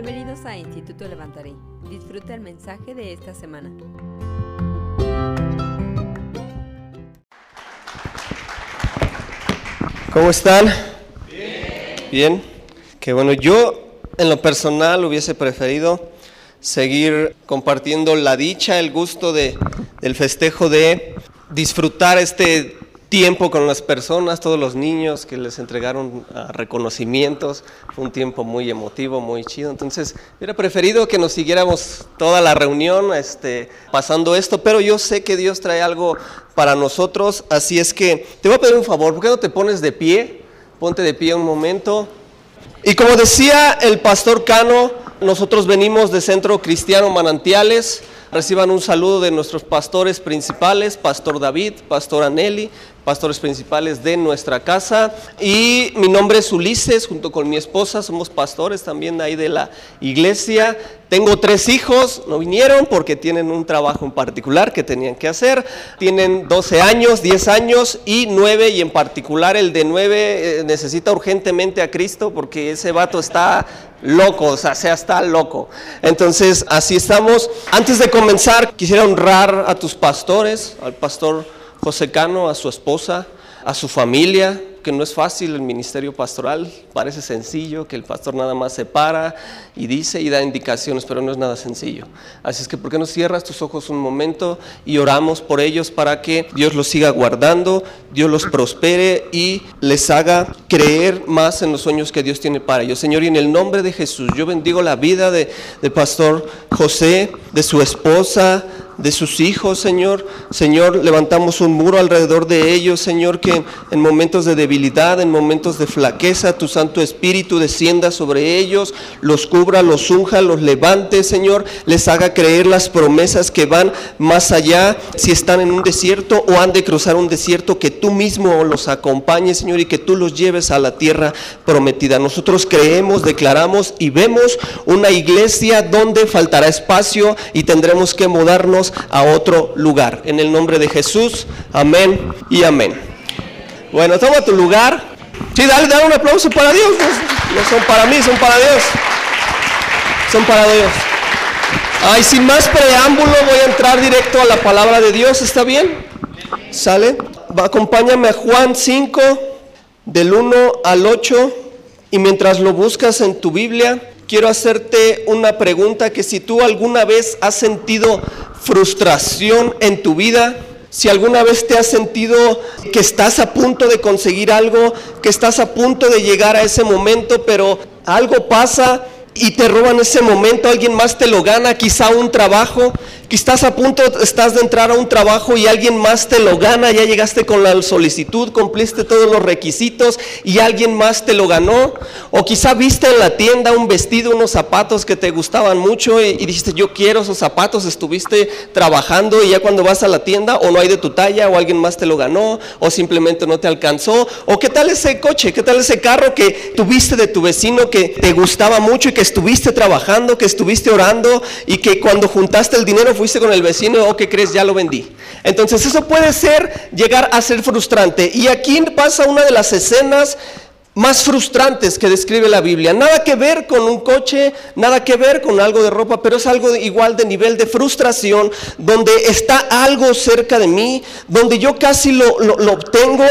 Bienvenidos a Instituto Levantaré. Disfruta el mensaje de esta semana. ¿Cómo están? Bien. Que bueno, yo en lo personal hubiese preferido seguir compartiendo la dicha, el gusto de, del festejo de disfrutar este tiempo con las personas, todos los niños que les entregaron ah, reconocimientos. Fue un tiempo muy emotivo, muy chido. Entonces, hubiera preferido que nos siguiéramos toda la reunión este, pasando esto, pero yo sé que Dios trae algo para nosotros, así es que te voy a pedir un favor, ¿por qué no te pones de pie? Ponte de pie un momento. Y como decía el pastor Cano, nosotros venimos de Centro Cristiano Manantiales. Reciban un saludo de nuestros pastores principales, Pastor David, Pastor Aneli, pastores principales de nuestra casa. Y mi nombre es Ulises, junto con mi esposa, somos pastores también ahí de la iglesia. Tengo tres hijos, no vinieron porque tienen un trabajo en particular que tenían que hacer. Tienen 12 años, 10 años y 9 y en particular el de 9 eh, necesita urgentemente a Cristo porque ese vato está loco, o sea, sea está loco. Entonces, así estamos. Antes de comenzar, quisiera honrar a tus pastores, al pastor José Cano, a su esposa, a su familia, que no es fácil el ministerio pastoral, parece sencillo, que el pastor nada más se para y dice y da indicaciones, pero no es nada sencillo. Así es que, ¿por qué no cierras tus ojos un momento y oramos por ellos para que Dios los siga guardando, Dios los prospere y les haga creer más en los sueños que Dios tiene para ellos? Señor, y en el nombre de Jesús, yo bendigo la vida de, de pastor José, de su esposa, de sus hijos, Señor. Señor, levantamos un muro alrededor de ellos, Señor, que en momentos de debilidad, en momentos de flaqueza, tu Santo Espíritu descienda sobre ellos, los cubra, los unja, los levante, Señor, les haga creer las promesas que van más allá, si están en un desierto o han de cruzar un desierto, que tú mismo los acompañes, Señor, y que tú los lleves a la tierra prometida. Nosotros creemos, declaramos y vemos una iglesia donde faltará espacio y tendremos que mudarnos a otro lugar. En el nombre de Jesús, amén y amén. Bueno, toma tu lugar. Sí, dale, dale un aplauso para Dios. No, son para mí, son para Dios. Son para Dios. Ay, sin más preámbulo, voy a entrar directo a la palabra de Dios. ¿Está bien? ¿Sale? Acompáñame a Juan 5, del 1 al 8. Y mientras lo buscas en tu Biblia, quiero hacerte una pregunta que si tú alguna vez has sentido frustración en tu vida, si alguna vez te has sentido que estás a punto de conseguir algo, que estás a punto de llegar a ese momento, pero algo pasa y te roban ese momento, alguien más te lo gana, quizá un trabajo, Quizás a punto estás de entrar a un trabajo y alguien más te lo gana, ya llegaste con la solicitud, cumpliste todos los requisitos y alguien más te lo ganó. O quizá viste en la tienda un vestido, unos zapatos que te gustaban mucho y, dijiste, yo quiero esos zapatos, estuviste trabajando y ya cuando vas a la tienda o no hay de tu talla o alguien más te lo ganó o simplemente no te alcanzó. O qué tal ese coche, qué tal ese carro que tuviste de tu vecino que te gustaba mucho y que estuviste trabajando, que estuviste orando y que cuando juntaste el dinero fuiste con el vecino, o oh, que crees, ya lo vendí. Entonces eso puede ser, llegar a ser frustrante. Y aquí pasa una de las escenas más frustrantes que describe la Biblia. Nada que ver con un coche, nada que ver con algo de ropa, pero es algo igual de nivel de frustración, donde está algo cerca de mí, donde yo casi lo, lo obtengo,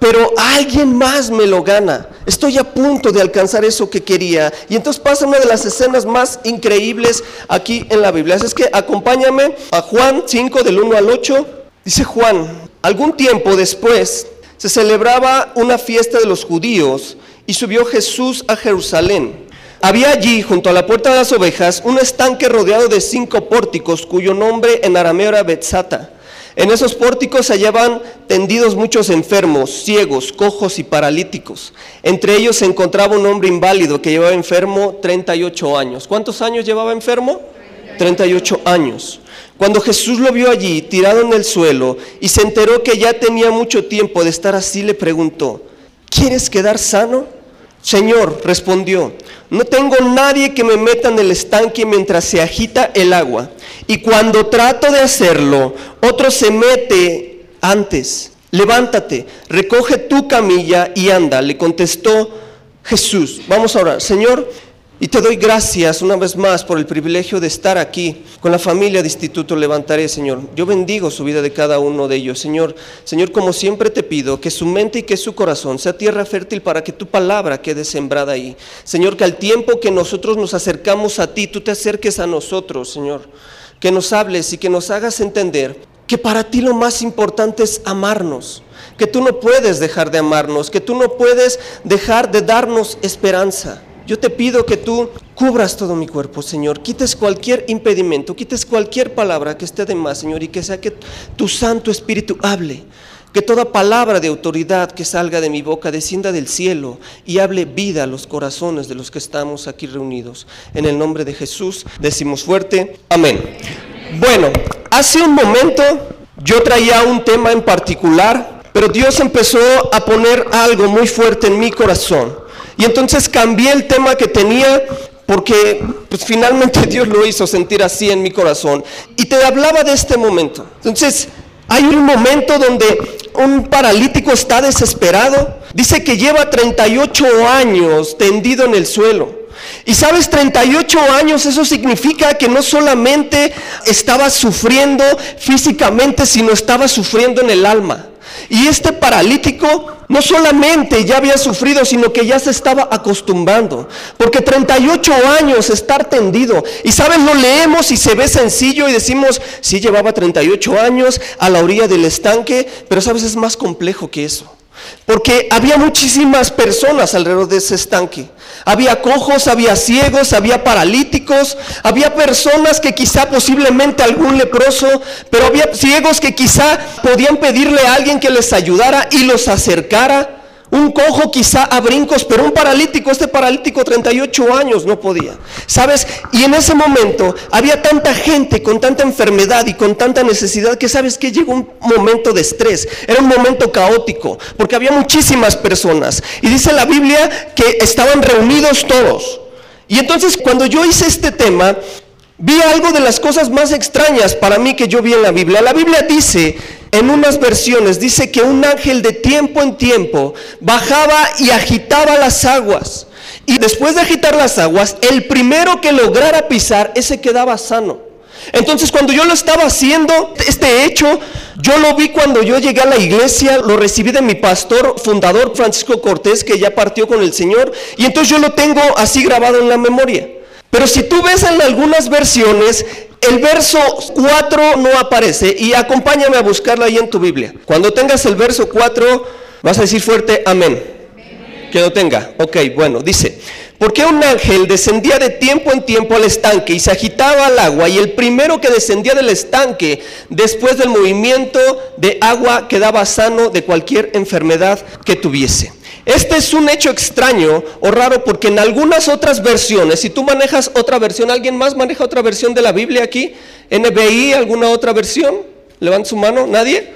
pero alguien más me lo gana. Estoy a punto de alcanzar eso que quería. Y entonces pasa una de las escenas más increíbles aquí en la Biblia. Así es que acompáñame a Juan 5 del 1 al 8. Dice Juan, algún tiempo después se celebraba una fiesta de los judíos y subió Jesús a Jerusalén. Había allí, junto a la puerta de las ovejas, un estanque rodeado de cinco pórticos, cuyo nombre en arameo era Betzata en esos pórticos se hallaban tendidos muchos enfermos, ciegos, cojos y paralíticos. Entre ellos se encontraba un hombre inválido que llevaba enfermo 38 años. ¿Cuántos años llevaba enfermo? 38 años. Cuando Jesús lo vio allí, tirado en el suelo, y se enteró que ya tenía mucho tiempo de estar así, le preguntó, ¿quieres quedar sano? Señor, respondió, no tengo nadie que me meta en el estanque mientras se agita el agua. Y cuando trato de hacerlo, otro se mete antes. Levántate, recoge tu camilla y anda, le contestó Jesús. Vamos a orar. Señor, Y te doy gracias una vez más por el privilegio de estar aquí con la familia de Instituto Levantaré, Señor. Yo bendigo su vida de cada uno de ellos, Señor. Señor, como siempre te pido que su mente y que su corazón sea tierra fértil para que tu palabra quede sembrada ahí. Señor, que al tiempo que nosotros nos acercamos a ti, tú te acerques a nosotros, Señor. Que nos hables y que nos hagas entender que para ti lo más importante es amarnos, que tú no puedes dejar de amarnos, que tú no puedes dejar de darnos esperanza. Yo te pido que tú cubras todo mi cuerpo, Señor. Quites cualquier impedimento, quites cualquier palabra que esté de más, Señor, y que sea que tu Santo Espíritu hable. Que toda palabra de autoridad que salga de mi boca descienda del cielo y hable vida a los corazones de los que estamos aquí reunidos. En el nombre de Jesús decimos fuerte, amén. Bueno, hace un momento yo traía un tema en particular, pero Dios empezó a poner algo muy fuerte en mi corazón. Y entonces cambié el tema que tenía porque pues, finalmente Dios lo hizo sentir así en mi corazón. Y te hablaba de este momento. Entonces, hay un momento donde un paralítico está desesperado. Dice que lleva 38 años tendido en el suelo. Y sabes, 38 años, eso significa que no solamente estaba sufriendo físicamente, sino estaba sufriendo en el alma. Y este paralítico no solamente ya había sufrido, sino que ya se estaba acostumbrando. Porque 38 años estar tendido. Y sabes, lo leemos y se ve sencillo y decimos, sí llevaba 38 años a la orilla del estanque, pero sabes, es más complejo que eso. Porque había muchísimas personas alrededor de ese estanque. Había cojos, había ciegos, había paralíticos, había personas que quizá posiblemente algún leproso, pero había ciegos que quizá podían pedirle a alguien que les ayudara y los acercara. Un cojo quizá a brincos, pero un paralítico, este paralítico 38 años no podía. ¿Sabes? Y en ese momento había tanta gente con tanta enfermedad y con tanta necesidad que sabes que llegó un momento de estrés. Era un momento caótico, porque había muchísimas personas. Y dice la Biblia que estaban reunidos todos. Y entonces cuando yo hice este tema, vi algo de las cosas más extrañas para mí que yo vi en la Biblia. La Biblia dice en unas versiones dice que un ángel de tiempo en tiempo bajaba y agitaba las aguas. Y después de agitar las aguas, el primero que lograra pisar, ese quedaba sano. Entonces cuando yo lo estaba haciendo, este hecho, yo lo vi cuando yo llegué a la iglesia, lo recibí de mi pastor fundador Francisco Cortés, que ya partió con el Señor, y entonces yo lo tengo así grabado en la memoria. Pero si tú ves en algunas versiones, el verso 4 no aparece y acompáñame a buscarlo ahí en tu Biblia. Cuando tengas el verso 4, vas a decir fuerte amén. Que lo tenga. Ok, bueno, dice, porque un ángel descendía de tiempo en tiempo al estanque y se agitaba al agua y el primero que descendía del estanque después del movimiento de agua quedaba sano de cualquier enfermedad que tuviese. Este es un hecho extraño o raro porque en algunas otras versiones, si tú manejas otra versión, ¿alguien más maneja otra versión de la Biblia aquí? ¿NBI? ¿Alguna otra versión? Levanta su mano, ¿nadie?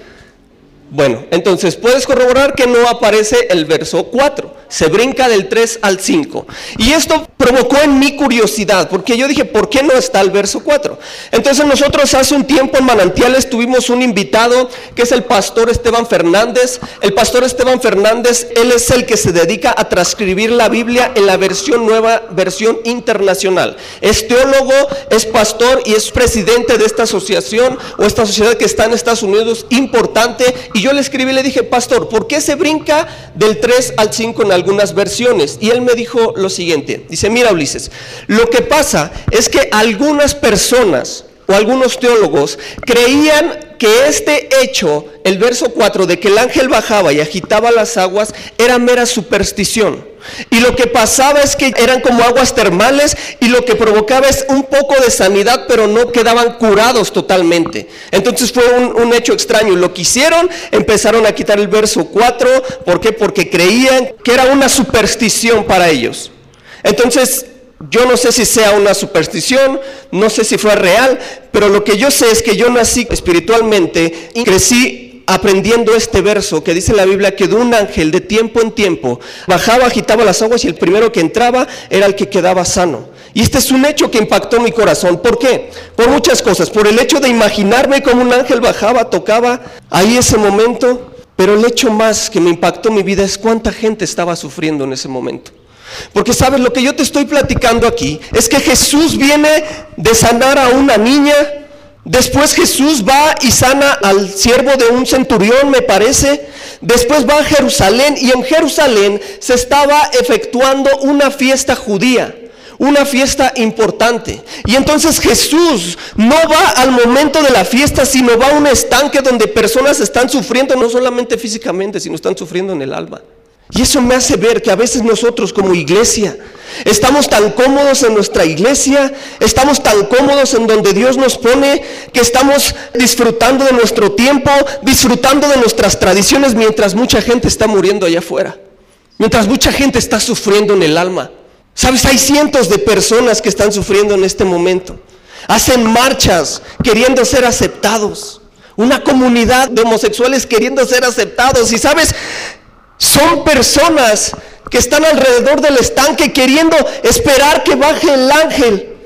Bueno, entonces puedes corroborar que no aparece el verso 4 se brinca del 3 al 5. Y esto provocó en mi curiosidad, porque yo dije, ¿por qué no está el verso 4? Entonces nosotros hace un tiempo en Manantiales tuvimos un invitado que es el pastor Esteban Fernández. El pastor Esteban Fernández, él es el que se dedica a transcribir la Biblia en la versión nueva, versión internacional. Es teólogo, es pastor y es presidente de esta asociación o esta sociedad que está en Estados Unidos importante. Y yo le escribí y le dije, pastor, ¿por qué se brinca del 3 al 5 en algunas versiones. Y él me dijo lo siguiente, dice, mira Ulises, lo que pasa es que algunas personas o algunos teólogos creían que este hecho, el verso 4, de que el ángel bajaba y agitaba las aguas, era mera superstición. Y lo que pasaba es que eran como aguas termales y lo que provocaba es un poco de sanidad, pero no quedaban curados totalmente. Entonces fue un, hecho extraño. Lo que hicieron, empezaron a quitar el verso 4. ¿Por qué? Porque creían que era una superstición para ellos. Entonces, yo no sé si sea una superstición, no sé si fue real, pero lo que yo sé es que yo nací espiritualmente y crecí aprendiendo este verso que dice la Biblia que de un ángel de tiempo en tiempo bajaba, agitaba las aguas y el primero que entraba era el que quedaba sano. Y este es un hecho que impactó mi corazón. ¿Por qué? Por muchas cosas. Por el hecho de imaginarme como un ángel bajaba, tocaba ahí ese momento. Pero el hecho más que me impactó mi vida es cuánta gente estaba sufriendo en ese momento. Porque sabes, lo que yo te estoy platicando aquí es que Jesús viene de sanar a una niña, después Jesús va y sana al siervo de un centurión, me parece, después va a Jerusalén y en Jerusalén se estaba efectuando una fiesta judía una fiesta importante. Y entonces Jesús no va al momento de la fiesta, sino va a un estanque donde personas están sufriendo, no solamente físicamente, sino están sufriendo en el alma. Y eso me hace ver que a veces nosotros como iglesia estamos tan cómodos en nuestra iglesia, estamos tan cómodos en donde Dios nos pone, que estamos disfrutando de nuestro tiempo, disfrutando de nuestras tradiciones mientras mucha gente está muriendo allá afuera, mientras mucha gente está sufriendo en el alma. Sabes, hay cientos de personas que están sufriendo en este momento. Hacen marchas queriendo ser aceptados. Una comunidad de homosexuales queriendo ser aceptados. Y sabes, son personas que están alrededor del estanque queriendo esperar que baje el ángel.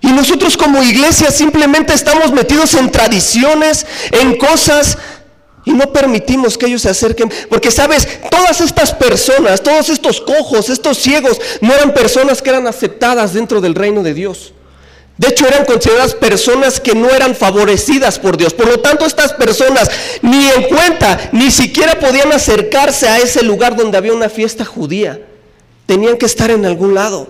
Y nosotros como iglesia simplemente estamos metidos en tradiciones, en cosas y no permitimos que ellos se acerquen, porque sabes, todas estas personas, todos estos cojos, estos ciegos, no eran personas que eran aceptadas dentro del reino de Dios. De hecho, eran consideradas personas que no eran favorecidas por Dios. Por lo tanto, estas personas ni en cuenta, ni siquiera podían acercarse a ese lugar donde había una fiesta judía. Tenían que estar en algún lado.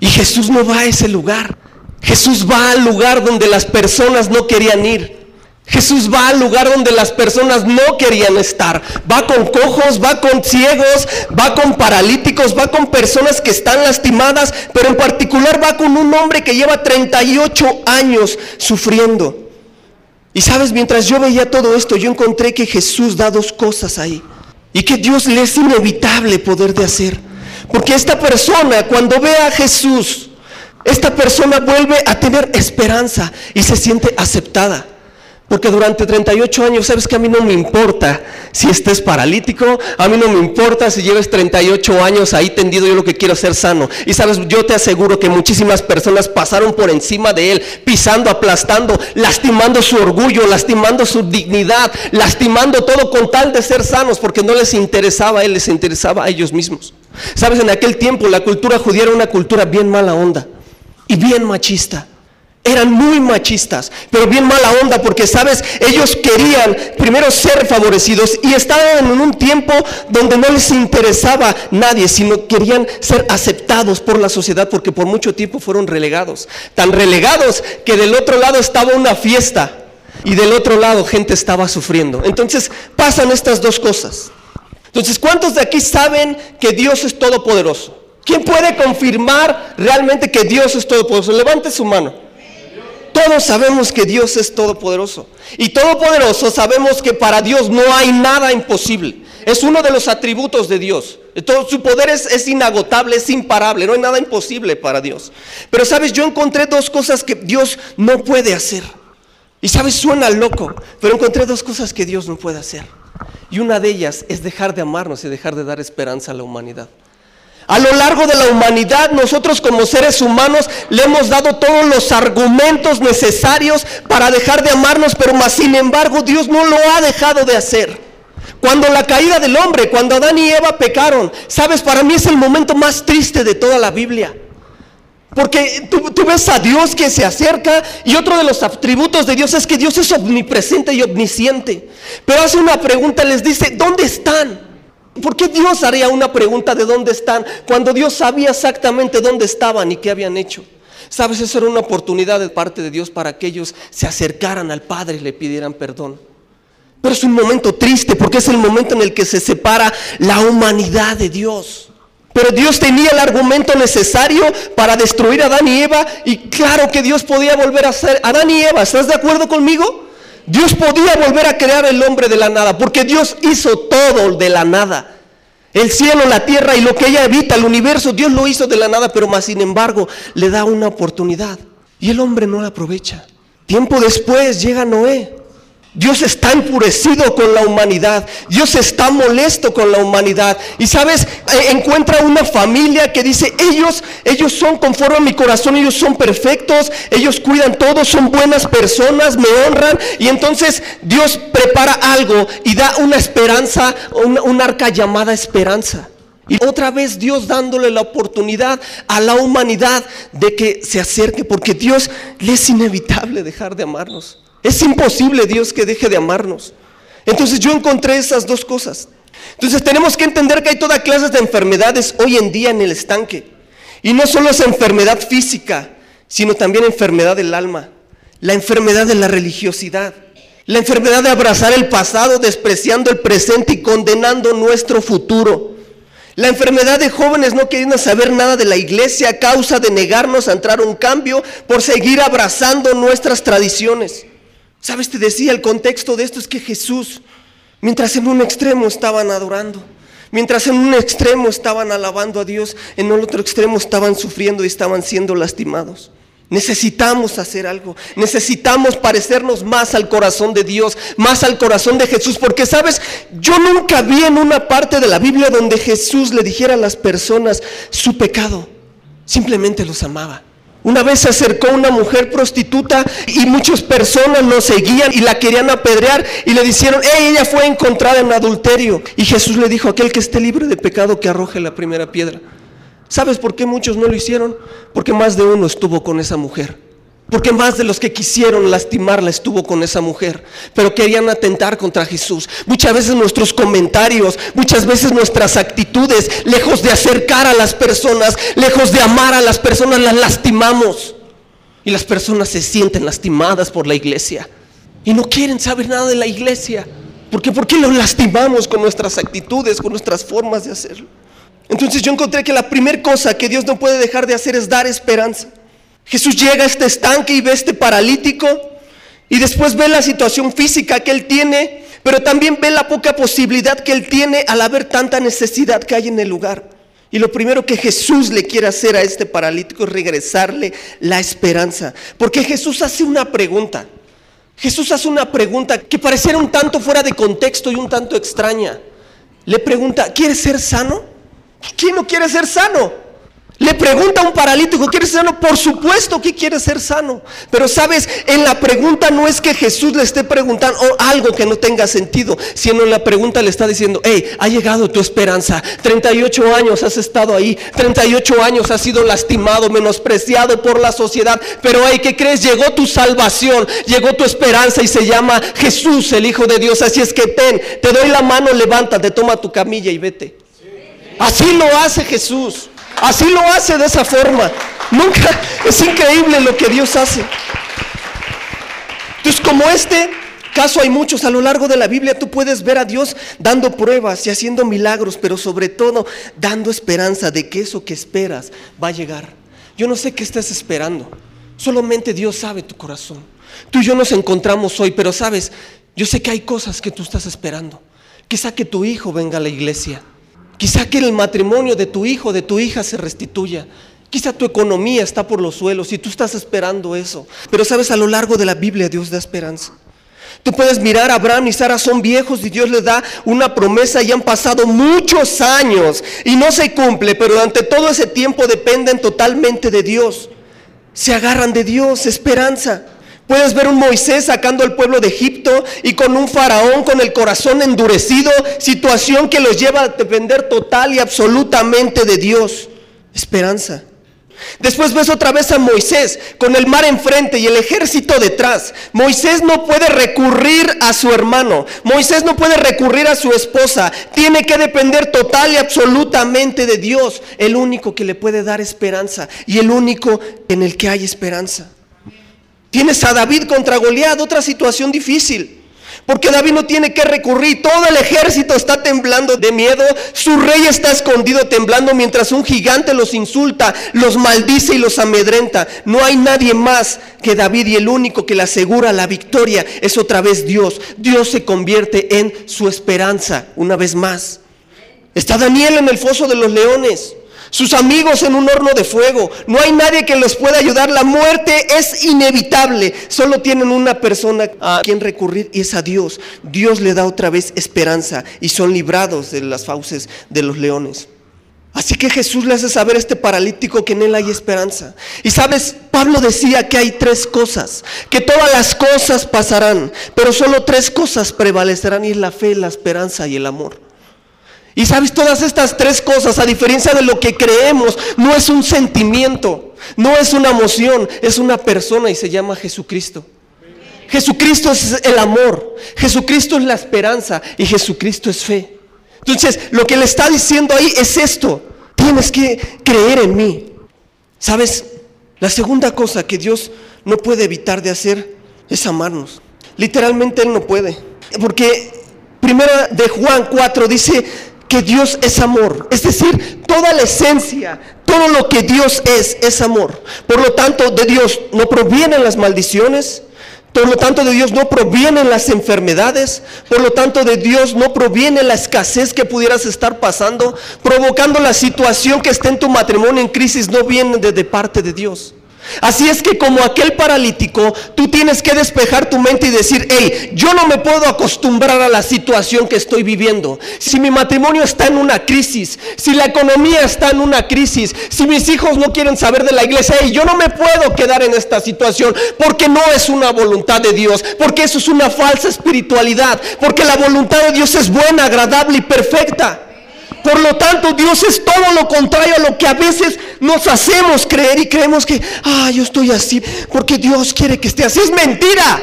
Y Jesús no va a ese lugar. Jesús va al lugar donde las personas no querían ir. Jesús va al lugar donde las personas no querían estar. Va con cojos, va con ciegos, va con paralíticos, va con personas que están lastimadas, pero en particular va con un hombre que lleva 38 años sufriendo. Y sabes, mientras yo veía todo esto, yo encontré que Jesús da dos cosas ahí. Y que Dios le es inevitable poder de hacer. Porque esta persona, cuando ve a Jesús, esta persona vuelve a tener esperanza y se siente aceptada. Porque durante 38 años, sabes que a mí no me importa si estés paralítico, a mí no me importa si lleves 38 años ahí tendido, yo lo que quiero es ser sano. Y sabes, yo te aseguro que muchísimas personas pasaron por encima de él, pisando, aplastando, lastimando su orgullo, lastimando su dignidad, lastimando todo con tal de ser sanos, porque no les interesaba a él, les interesaba a ellos mismos. Sabes, en aquel tiempo la cultura judía era una cultura bien mala onda y bien machista. Eran muy machistas, pero bien mala onda, porque sabes, ellos querían primero ser favorecidos y estaban en un tiempo donde no les interesaba nadie, sino querían ser aceptados por la sociedad, porque por mucho tiempo fueron relegados. Tan relegados que del otro lado estaba una fiesta y del otro lado gente estaba sufriendo. Entonces pasan estas dos cosas. Entonces, ¿cuántos de aquí saben que Dios es todopoderoso? ¿Quién puede confirmar realmente que Dios es todopoderoso? Levante su mano. Todos sabemos que Dios es todopoderoso. Y todopoderoso sabemos que para Dios no hay nada imposible. Es uno de los atributos de Dios. Su poder es, es, inagotable, es imparable. No hay nada imposible para Dios. Pero sabes, yo encontré dos cosas que Dios no puede hacer. Y sabes, suena loco, pero encontré dos cosas que Dios no puede hacer. Y una de ellas es dejar de amarnos y dejar de dar esperanza a la humanidad. A lo largo de la humanidad, nosotros como seres humanos le hemos dado todos los argumentos necesarios para dejar de amarnos, pero más sin embargo Dios no lo ha dejado de hacer. Cuando la caída del hombre, cuando Adán y Eva pecaron, sabes, para mí es el momento más triste de toda la Biblia. Porque tú, ves a Dios que se acerca y otro de los atributos de Dios es que Dios es omnipresente y omnisciente. Pero hace una pregunta, les dice, ¿dónde están? ¿Por qué Dios haría una pregunta de dónde están cuando Dios sabía exactamente dónde estaban y qué habían hecho? Sabes, eso era una oportunidad de parte de Dios para que ellos se acercaran al Padre y le pidieran perdón. Pero es un momento triste porque es el momento en el que se separa la humanidad de Dios. Pero Dios tenía el argumento necesario para destruir a Adán y Eva y claro que Dios podía volver a ser Adán y Eva. ¿Estás de acuerdo conmigo? Dios podía volver a crear el hombre de la nada, porque Dios hizo todo de la nada. El cielo, la tierra y lo que ella habita, el universo, Dios lo hizo de la nada, pero más sin embargo le da una oportunidad. Y el hombre no la aprovecha. Tiempo después llega Noé. Dios está enfurecido con la humanidad. Dios está molesto con la humanidad. Y sabes, e, encuentra una familia que dice, ellos, ellos son conforme a mi corazón, ellos son perfectos, ellos cuidan todo, son buenas personas, me honran. Y entonces Dios prepara algo y da una esperanza, un, un arca llamada esperanza. Y otra vez Dios dándole la oportunidad a la humanidad de que se acerque, porque Dios le es inevitable dejar de amarnos. Es imposible Dios que deje de amarnos. Entonces yo encontré esas dos cosas. Entonces tenemos que entender que hay toda clase de enfermedades hoy en día en el estanque. Y no solo es enfermedad física, sino también enfermedad del alma, la enfermedad de la religiosidad, la enfermedad de abrazar el pasado, despreciando el presente y condenando nuestro futuro. La enfermedad de jóvenes no queriendo saber nada de la iglesia a causa de negarnos a entrar a un cambio por seguir abrazando nuestras tradiciones. ¿Sabes? Te decía, el contexto de esto es que Jesús, mientras en un extremo estaban adorando, mientras en un extremo estaban alabando a Dios, en el otro extremo estaban sufriendo y estaban siendo lastimados. Necesitamos hacer algo. Necesitamos parecernos más al corazón de Dios, más al corazón de Jesús. Porque, sabes, yo nunca vi en una parte de la Biblia donde Jesús le dijera a las personas su pecado. Simplemente los amaba. Una vez se acercó una mujer prostituta y muchas personas lo seguían y la querían apedrear y le dijeron, ella fue encontrada en adulterio. Y Jesús le dijo, aquel que esté libre de pecado que arroje la primera piedra. ¿Sabes por qué muchos no lo hicieron? Porque más de uno estuvo con esa mujer. Porque más de los que quisieron lastimarla estuvo con esa mujer, pero querían atentar contra Jesús. Muchas veces nuestros comentarios, muchas veces nuestras actitudes, lejos de acercar a las personas, lejos de amar a las personas, las lastimamos. Y las personas se sienten lastimadas por la iglesia. Y no quieren saber nada de la iglesia. ¿Por qué? Porque los lastimamos con nuestras actitudes, con nuestras formas de hacerlo. Entonces yo encontré que la primera cosa que Dios no puede dejar de hacer es dar esperanza. Jesús llega a este estanque y ve a este paralítico y después ve la situación física que él tiene, pero también ve la poca posibilidad que él tiene al haber tanta necesidad que hay en el lugar. Y lo primero que Jesús le quiere hacer a este paralítico es regresarle la esperanza. Porque Jesús hace una pregunta. Jesús hace una pregunta que pareciera un tanto fuera de contexto y un tanto extraña. Le pregunta, ¿quieres ser sano? ¿Quién no quiere ser sano? Le pregunta a un paralítico, ¿quieres ser sano? Por supuesto que quiere ser sano. Pero sabes, en la pregunta no es que Jesús le esté preguntando algo que no tenga sentido, sino en la pregunta le está diciendo, hey, ha llegado tu esperanza. 38 años has estado ahí, 38 años has sido lastimado, menospreciado por la sociedad. Pero hey, ¿qué crees? Llegó tu salvación, llegó tu esperanza y se llama Jesús, el Hijo de Dios. Así es que ten, te doy la mano, levántate, toma tu camilla y vete. Así lo hace Jesús. Así lo hace de esa forma. Nunca es increíble lo que Dios hace. Entonces, como este caso hay muchos a lo largo de la Biblia, tú puedes ver a Dios dando pruebas y haciendo milagros, pero sobre todo dando esperanza de que eso que esperas va a llegar. Yo no sé qué estás esperando. Solamente Dios sabe tu corazón. Tú y yo nos encontramos hoy, pero sabes, yo sé que hay cosas que tú estás esperando. Quizá que tu hijo venga a la iglesia. Quizá que el matrimonio de tu hijo, de tu hija se restituya. Quizá tu economía está por los suelos y tú estás esperando eso. Pero sabes, a lo largo de la Biblia Dios da esperanza. Tú puedes mirar a Abraham y Sara son viejos y Dios les da una promesa y han pasado muchos años y no se cumple, pero durante todo ese tiempo dependen totalmente de Dios. Se agarran de Dios, esperanza. Puedes ver un Moisés sacando al pueblo de Egipto y con un faraón con el corazón endurecido, situación que los lleva a depender total y absolutamente de Dios. Esperanza. Después ves otra vez a Moisés con el mar enfrente y el ejército detrás. Moisés no puede recurrir a su hermano. Moisés no puede recurrir a su esposa. Tiene que depender total y absolutamente de Dios, el único que le puede dar esperanza y el único en el que hay esperanza. Tienes a David contra Goliat, otra situación difícil. Porque David no tiene que recurrir, todo el ejército está temblando de miedo, su rey está escondido temblando mientras un gigante los insulta, los maldice y los amedrenta. No hay nadie más que David y el único que le asegura la victoria es otra vez Dios. Dios se convierte en su esperanza una vez más. Está Daniel en el foso de los leones sus amigos en un horno de fuego. No hay nadie que los pueda ayudar. La muerte es inevitable. Solo tienen una persona a quien recurrir y es a Dios. Dios le da otra vez esperanza y son librados de las fauces de los leones. Así que Jesús le hace saber a este paralítico que en él hay esperanza. Y sabes, Pablo decía que hay tres cosas, que todas las cosas pasarán, pero solo tres cosas prevalecerán y es la fe, la esperanza y el amor. Y sabes, todas estas tres cosas, a diferencia de lo que creemos, no es un sentimiento, no es una emoción, es una persona y se llama Jesucristo. Jesucristo es el amor, Jesucristo es la esperanza y Jesucristo es fe. Entonces, lo que le está diciendo ahí es esto, tienes que creer en mí. ¿Sabes? La segunda cosa que Dios no puede evitar de hacer es amarnos. Literalmente Él no puede. Porque primera de Juan 4 dice, que Dios es amor. Es decir, toda la esencia, todo lo que Dios es, es amor. Por lo tanto, de Dios no provienen las maldiciones. Por lo tanto, de Dios no provienen las enfermedades. Por lo tanto, de Dios no proviene la escasez que pudieras estar pasando. Provocando la situación que está en tu matrimonio en crisis no viene de parte de Dios. Así es que como aquel paralítico, tú tienes que despejar tu mente y decir, hey, yo no me puedo acostumbrar a la situación que estoy viviendo. Si mi matrimonio está en una crisis, si la economía está en una crisis, si mis hijos no quieren saber de la iglesia, hey, yo no me puedo quedar en esta situación porque no es una voluntad de Dios, porque eso es una falsa espiritualidad, porque la voluntad de Dios es buena, agradable y perfecta. Por lo tanto, Dios es todo lo contrario a lo que a veces nos hacemos creer y creemos que, ah, yo estoy así porque Dios quiere que esté así. Es mentira.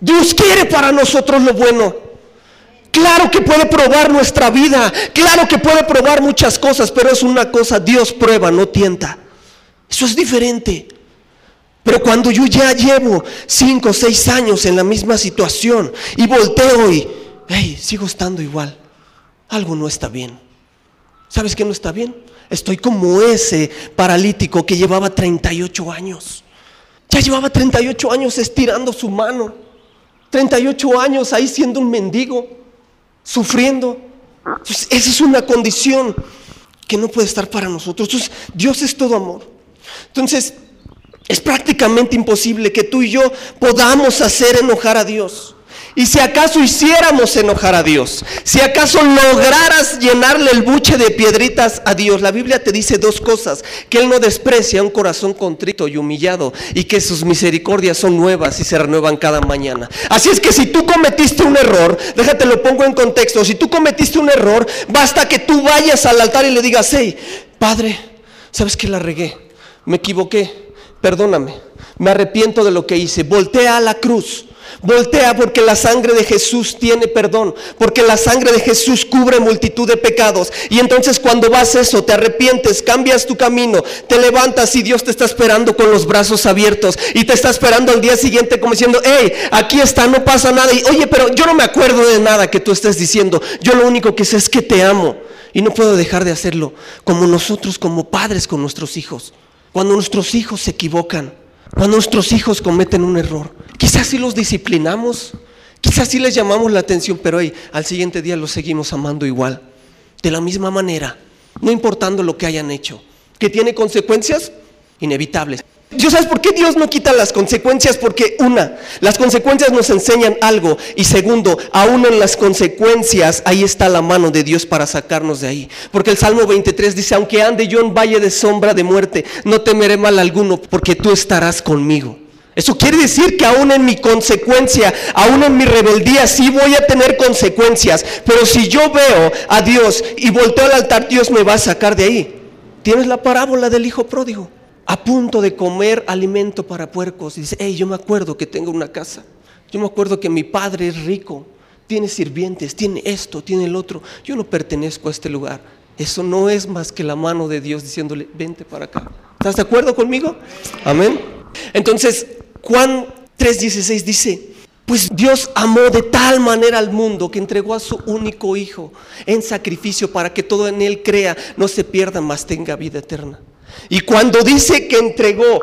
Dios quiere para nosotros lo bueno. Claro que puede probar nuestra vida, claro que puede probar muchas cosas, pero es una cosa, Dios prueba, no tienta. Eso es diferente. Pero cuando yo ya llevo cinco o seis años en la misma situación y volteo y, hey, sigo estando igual algo no está bien. ¿Sabes qué no está bien? Estoy como ese paralítico que llevaba 38 años. Ya llevaba 38 años estirando su mano. 38 años ahí siendo un mendigo, sufriendo. esa es una condición que no puede estar para nosotros. Entonces, Dios es todo amor. Entonces, es prácticamente imposible que tú y yo podamos hacer enojar a Dios. Y si acaso hiciéramos enojar a Dios, si acaso lograras llenarle el buche de piedritas a Dios, la Biblia te dice dos cosas, que Él no desprecia un corazón contrito y humillado y que sus misericordias son nuevas y se renuevan cada mañana. Así es que si tú cometiste un error, déjate lo pongo en contexto, si tú cometiste un error, basta que tú vayas al altar y le digas, hey, Padre, ¿sabes que la regué? Me equivoqué, perdóname, me arrepiento de lo que hice, voltea a la cruz Voltea porque la sangre de Jesús tiene perdón, porque la sangre de Jesús cubre multitud de pecados. Y entonces cuando vas eso, te arrepientes, cambias tu camino, te levantas y Dios te está esperando con los brazos abiertos y te está esperando al día siguiente como diciendo, hey, aquí está, no pasa nada. Y oye, pero yo no me acuerdo de nada que tú estés diciendo. Yo lo único que sé es que te amo y no puedo dejar de hacerlo como nosotros, como padres con nuestros hijos. Cuando nuestros hijos se equivocan, cuando nuestros hijos cometen un error, quizás si los disciplinamos, quizás si les llamamos la atención, pero hoy al siguiente día los seguimos amando igual, de la misma manera, no importando lo que hayan hecho, que tiene consecuencias inevitables. Dios sabes por qué Dios no quita las consecuencias? Porque una, las consecuencias nos enseñan algo y segundo, aún en las consecuencias ahí está la mano de Dios para sacarnos de ahí. Porque el Salmo 23 dice, aunque ande yo en valle de sombra de muerte, no temeré mal alguno porque tú estarás conmigo. Eso quiere decir que aún en mi consecuencia, aún en mi rebeldía, sí voy a tener consecuencias. Pero si yo veo a Dios y volteo al altar, Dios me va a sacar de ahí. Tienes la parábola del hijo pródigo a punto de comer alimento para puercos y dice, hey, yo me acuerdo que tengo una casa, yo me acuerdo que mi padre es rico, tiene sirvientes, tiene esto, tiene el otro, yo no pertenezco a este lugar. Eso no es más que la mano de Dios diciéndole, vente para acá. ¿Estás de acuerdo conmigo? Amén. Entonces, Juan 3:16 dice, pues Dios amó de tal manera al mundo que entregó a su único Hijo en sacrificio para que todo en Él crea, no se pierda, más tenga vida eterna. Y cuando dice que entregó,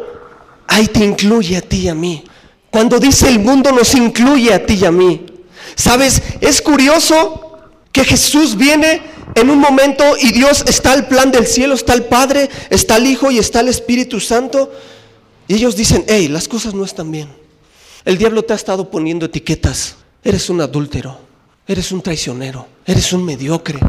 ahí te incluye a ti y a mí. Cuando dice el mundo nos incluye a ti y a mí. ¿Sabes? Es curioso que Jesús viene en un momento y Dios está el plan del cielo, está el Padre, está el Hijo y está el Espíritu Santo. Y ellos dicen, hey, las cosas no están bien. El diablo te ha estado poniendo etiquetas. Eres un adúltero, eres un traicionero, eres un mediocre.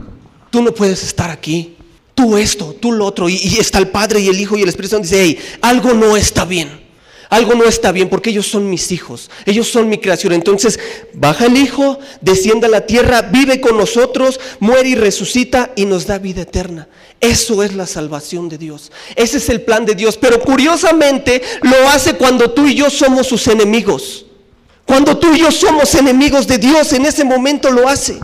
Tú no puedes estar aquí tú esto, tú lo otro, y, está el Padre y el Hijo y el Espíritu Santo, dice, hey, algo no está bien, Algo no está bien porque ellos son mis hijos, ellos son mi creación. Entonces baja el Hijo, desciende a la tierra, vive con nosotros, muere y resucita y nos da vida eterna. Eso es la salvación de Dios. Ese es el plan de Dios. Pero curiosamente lo hace cuando tú y yo somos sus enemigos. Cuando tú y yo somos enemigos de Dios, en ese momento lo hace.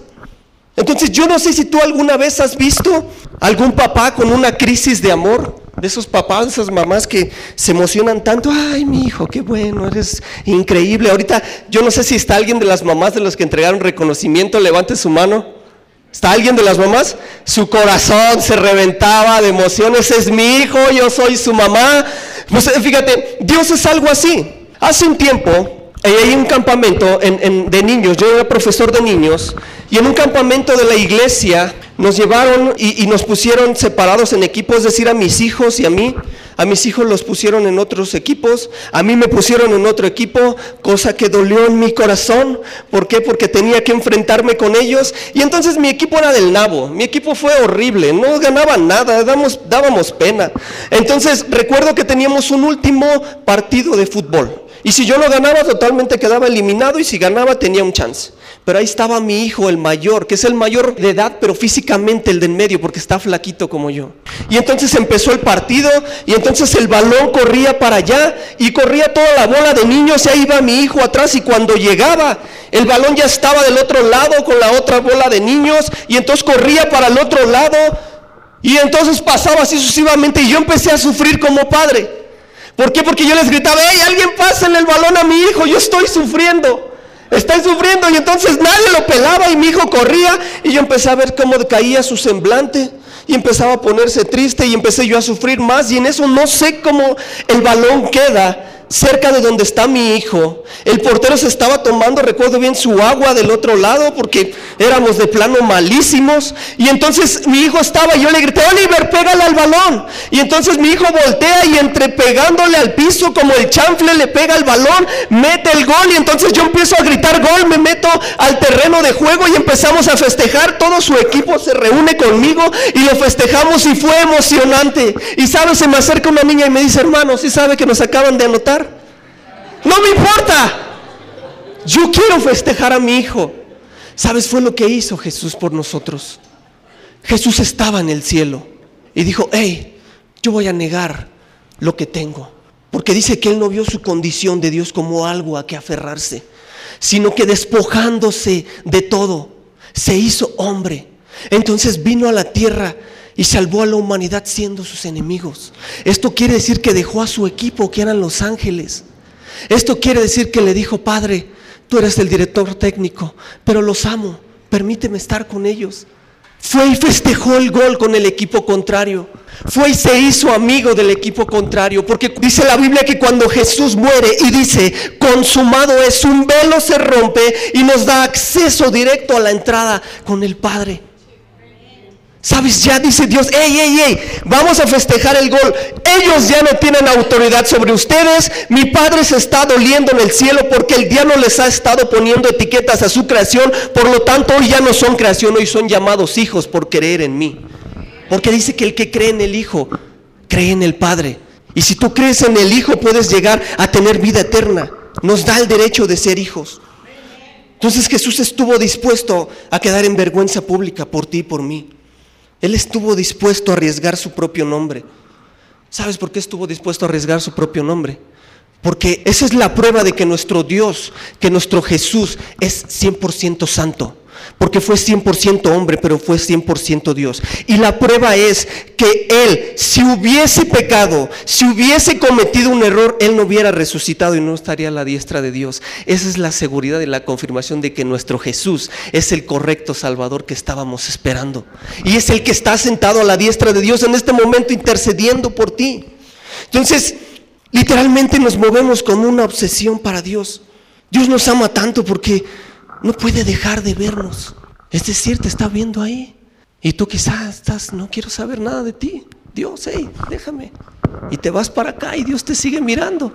Entonces yo no sé si tú alguna vez has visto algún papá con una crisis de amor de esos papás, esas mamás que se emocionan tanto, ay mi hijo, qué bueno, eres increíble. Ahorita yo no sé si está alguien de las mamás de los que entregaron reconocimiento, levante su mano. ¿Está alguien de las mamás? Su corazón se reventaba de emociones, es mi hijo, yo soy su mamá. Fíjate, Dios es algo así. Hace un tiempo hay un campamento de niños, yo era profesor de niños, y en un campamento de la iglesia nos llevaron y, nos pusieron separados en equipos, es decir, a mis hijos y a mí. A mis hijos los pusieron en otros equipos, a mí me pusieron en otro equipo, cosa que dolió en mi corazón. ¿Por qué? Porque tenía que enfrentarme con ellos. Y entonces mi equipo era del nabo, mi equipo fue horrible, no ganaba nada, dábamos, dábamos pena. Entonces recuerdo que teníamos un último partido de fútbol. Y si yo lo ganaba, totalmente quedaba eliminado y si ganaba tenía un chance. Pero ahí estaba mi hijo, el mayor, que es el mayor de edad, pero físicamente el de en medio, porque está flaquito como yo. Y entonces empezó el partido y entonces el balón corría para allá y corría toda la bola de niños y ahí iba mi hijo atrás y cuando llegaba el balón ya estaba del otro lado con la otra bola de niños y entonces corría para el otro lado y entonces pasaba así sucesivamente y yo empecé a sufrir como padre. ¿Por qué? Porque yo les gritaba, hey, alguien en el balón a mi hijo, yo estoy sufriendo. Estoy sufriendo y entonces nadie lo pelaba y mi hijo corría y yo empecé a ver cómo caía su semblante y empezaba a ponerse triste y empecé yo a sufrir más y en eso no sé cómo el balón queda cerca de donde está mi hijo. El portero se estaba tomando, recuerdo bien, su agua del otro lado porque éramos de plano malísimos. Y entonces mi hijo estaba, yo le grité, Oliver, pégale al balón. Y entonces mi hijo voltea y entre pegándole al piso como el chanfle le pega al balón, mete el gol. Y entonces yo empiezo a gritar gol, me meto al terreno de juego y empezamos a festejar. Todo su equipo se reúne conmigo y lo festejamos y fue emocionante. Y sabes, se me acerca una niña y me dice, hermano, ¿sí sabe que nos acaban de anotar? No me importa. Yo quiero festejar a mi hijo. ¿Sabes? Fue lo que hizo Jesús por nosotros. Jesús estaba en el cielo y dijo, hey, yo voy a negar lo que tengo. Porque dice que él no vio su condición de Dios como algo a que aferrarse, sino que despojándose de todo, se hizo hombre. Entonces vino a la tierra y salvó a la humanidad siendo sus enemigos. Esto quiere decir que dejó a su equipo, que eran los ángeles. Esto quiere decir que le dijo, Padre, tú eres el director técnico, pero los amo, permíteme estar con ellos. Fue y festejó el gol con el equipo contrario. Fue y se hizo amigo del equipo contrario. Porque dice la Biblia que cuando Jesús muere y dice, consumado es, un velo se rompe y nos da acceso directo a la entrada con el Padre. Sabes, ya dice Dios, hey, hey, hey, vamos a festejar el gol. Ellos ya no tienen autoridad sobre ustedes. Mi Padre se está doliendo en el cielo porque el diablo les ha estado poniendo etiquetas a su creación. Por lo tanto, hoy ya no son creación, hoy son llamados hijos por creer en mí. Porque dice que el que cree en el Hijo, cree en el Padre. Y si tú crees en el Hijo, puedes llegar a tener vida eterna. Nos da el derecho de ser hijos. Entonces Jesús estuvo dispuesto a quedar en vergüenza pública por ti y por mí. Él estuvo dispuesto a arriesgar su propio nombre. ¿Sabes por qué estuvo dispuesto a arriesgar su propio nombre? Porque esa es la prueba de que nuestro Dios, que nuestro Jesús es 100% santo porque fue 100% hombre, pero fue 100% Dios. Y la prueba es que Él, si hubiese pecado, si hubiese cometido un error, Él no hubiera resucitado y no estaría a la diestra de Dios. Esa es la seguridad y la confirmación de que nuestro Jesús es el correcto Salvador que estábamos esperando. Y es el que está sentado a la diestra de Dios en este momento intercediendo por ti. Entonces, literalmente nos movemos con una obsesión para Dios. Dios nos ama tanto porque no puede dejar de vernos. Es decir, te está viendo ahí. Y tú quizás estás, no quiero saber nada de ti. Dios, hey, déjame. Y te vas para acá y Dios te sigue mirando.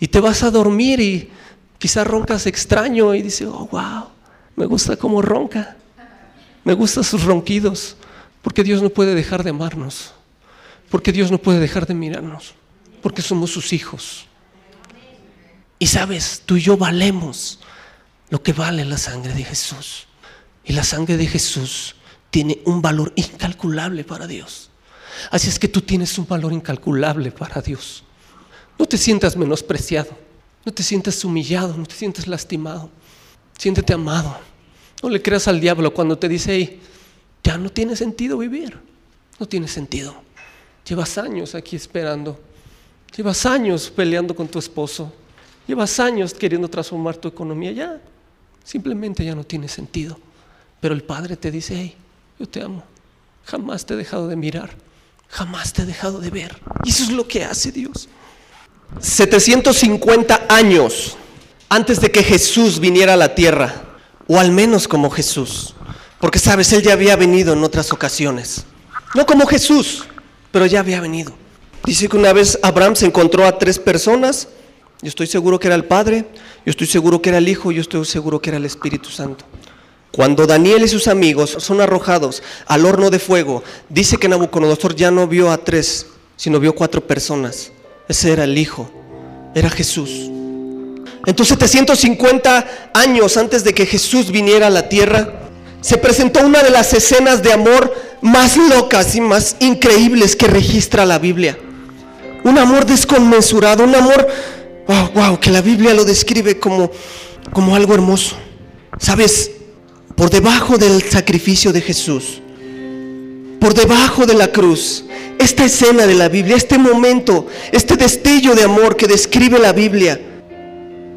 Y te vas a dormir y quizás roncas extraño y dices, oh, wow, me gusta cómo ronca. Me gustan sus ronquidos. Porque Dios no puede dejar de amarnos. Porque Dios no puede dejar de mirarnos. Porque somos sus hijos. Y sabes, tú y yo valemos lo que vale la sangre de Jesús. Y la sangre de Jesús tiene un valor incalculable para Dios. Así es que tú tienes un valor incalculable para Dios. No te sientas menospreciado, no te sientas humillado, no te sientas lastimado. Siéntete amado. No le creas al diablo cuando te dice, ya no tiene sentido vivir. No tiene sentido. Llevas años aquí esperando. Llevas años peleando con tu esposo. Llevas años queriendo transformar tu economía. Ya, simplemente ya no tiene sentido. Pero el Padre te dice, hey, yo te amo. Jamás te he dejado de mirar. Jamás te he dejado de ver. Y eso es lo que hace Dios. 750 años antes de que Jesús viniera a la tierra, o al menos como Jesús, porque sabes, Él ya había venido en otras ocasiones, no como Jesús, pero ya había venido. Dice que una vez Abraham se encontró a tres personas, yo estoy seguro que era el Padre, yo estoy seguro que era el Hijo, yo estoy seguro que era el Espíritu Santo. Cuando Daniel y sus amigos son arrojados al horno de fuego, dice que Nabucodonosor ya no vio a tres, sino vio cuatro personas. Ese era el Hijo, era Jesús. Entonces 750 años antes de que Jesús viniera a la tierra, se presentó una de las escenas de amor más locas y más increíbles que registra la Biblia. Un amor desconmensurado, un amor, wow, wow, que la Biblia lo describe como, como algo hermoso. ¿Sabes? por debajo del sacrificio de Jesús, por debajo de la cruz, esta escena de la Biblia, este momento, este destello de amor que describe la Biblia,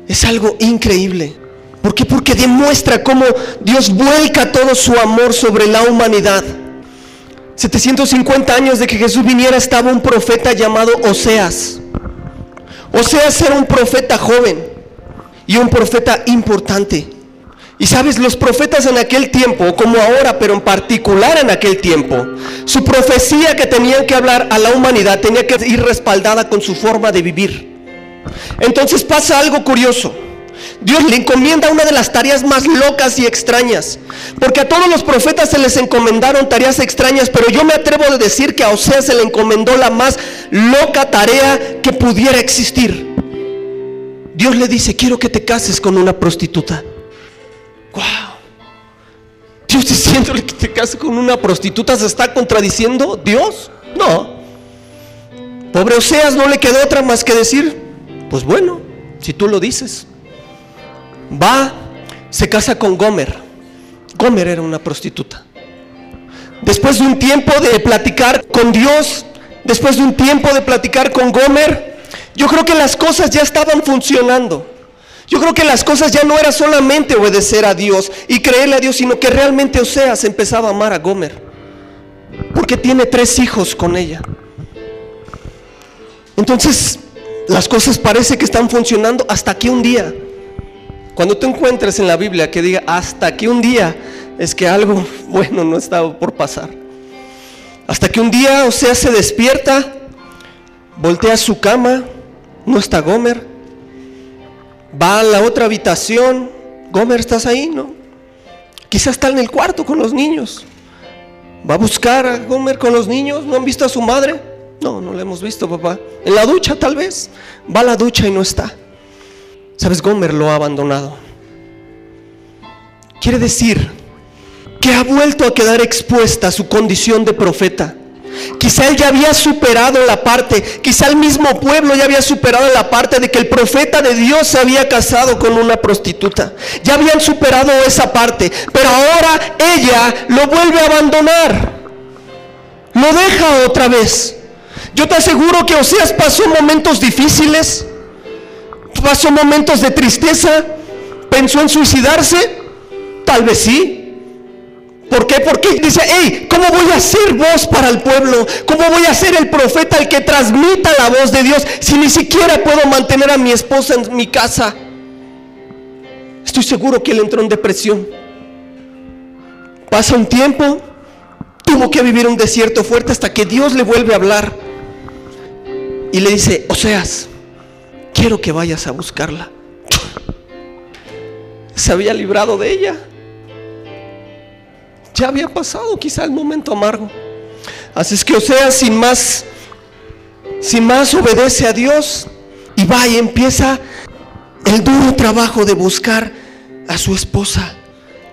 es algo increíble. ¿Por qué? Porque demuestra cómo Dios vuelca todo su amor sobre la humanidad. 750 años de que Jesús viniera estaba un profeta llamado Oseas. Oseas era un profeta joven y un profeta importante. Y sabes, los profetas en aquel tiempo, como ahora, pero en particular en aquel tiempo, su profecía que tenían que hablar a la humanidad tenía que ir respaldada con su forma de vivir. Entonces pasa algo curioso. Dios le encomienda una de las tareas más locas y extrañas. Porque a todos los profetas se les encomendaron tareas extrañas, pero yo me atrevo a decir que a Oseas se le encomendó la más loca tarea que pudiera existir. Dios le dice, quiero que te cases con una prostituta. Wow. Dios diciéndole que te cases con una prostituta, ¿se está contradiciendo Dios? No. Pobre Oseas no le quedó otra más que decir, pues bueno, si tú lo dices. Va, se casa con Gomer. Gomer era una prostituta. Después de un tiempo de platicar con Dios, después de un tiempo de platicar con Gomer, yo creo que las cosas ya estaban funcionando. Yo creo que las cosas ya no era solamente obedecer a Dios y creerle a Dios, sino que realmente Oseas empezaba a amar a Gomer. Porque tiene tres hijos con ella. Entonces, las cosas parece que están funcionando hasta que un día, cuando te encuentres en la Biblia que diga hasta que un día, es que algo bueno no estaba por pasar. Hasta que un día Oseas se despierta, voltea a su cama, no está Gomer, Va a la otra habitación. Gomer, ¿estás ahí? No. Quizás está en el cuarto con los niños. Va a buscar a Gomer con los niños. ¿No han visto a su madre? No, no la hemos visto, papá. En la ducha tal vez. Va a la ducha y no está. ¿Sabes? Gomer lo ha abandonado. Quiere decir que ha vuelto a quedar expuesta a su condición de profeta. Quizá él ya había superado la parte, quizá el mismo pueblo ya había superado la parte de que el profeta de Dios se había casado con una prostituta. Ya habían superado esa parte, pero ahora ella lo vuelve a abandonar. Lo deja otra vez. Yo te aseguro que Oseas pasó momentos difíciles, pasó momentos de tristeza, pensó en suicidarse, tal vez sí, ¿Por qué? Porque dice, hey, ¿cómo voy a ser voz para el pueblo? ¿Cómo voy a ser el profeta el que transmita la voz de Dios si ni siquiera puedo mantener a mi esposa en mi casa? Estoy seguro que él entró en depresión. Pasa un tiempo, tuvo que vivir un desierto fuerte hasta que Dios le vuelve a hablar y le dice, Oseas, quiero que vayas a buscarla. Se había librado de ella. Ya había pasado quizá el momento amargo. Así es que Oseas sin más, sin más obedece a Dios y va y empieza el duro trabajo de buscar a su esposa,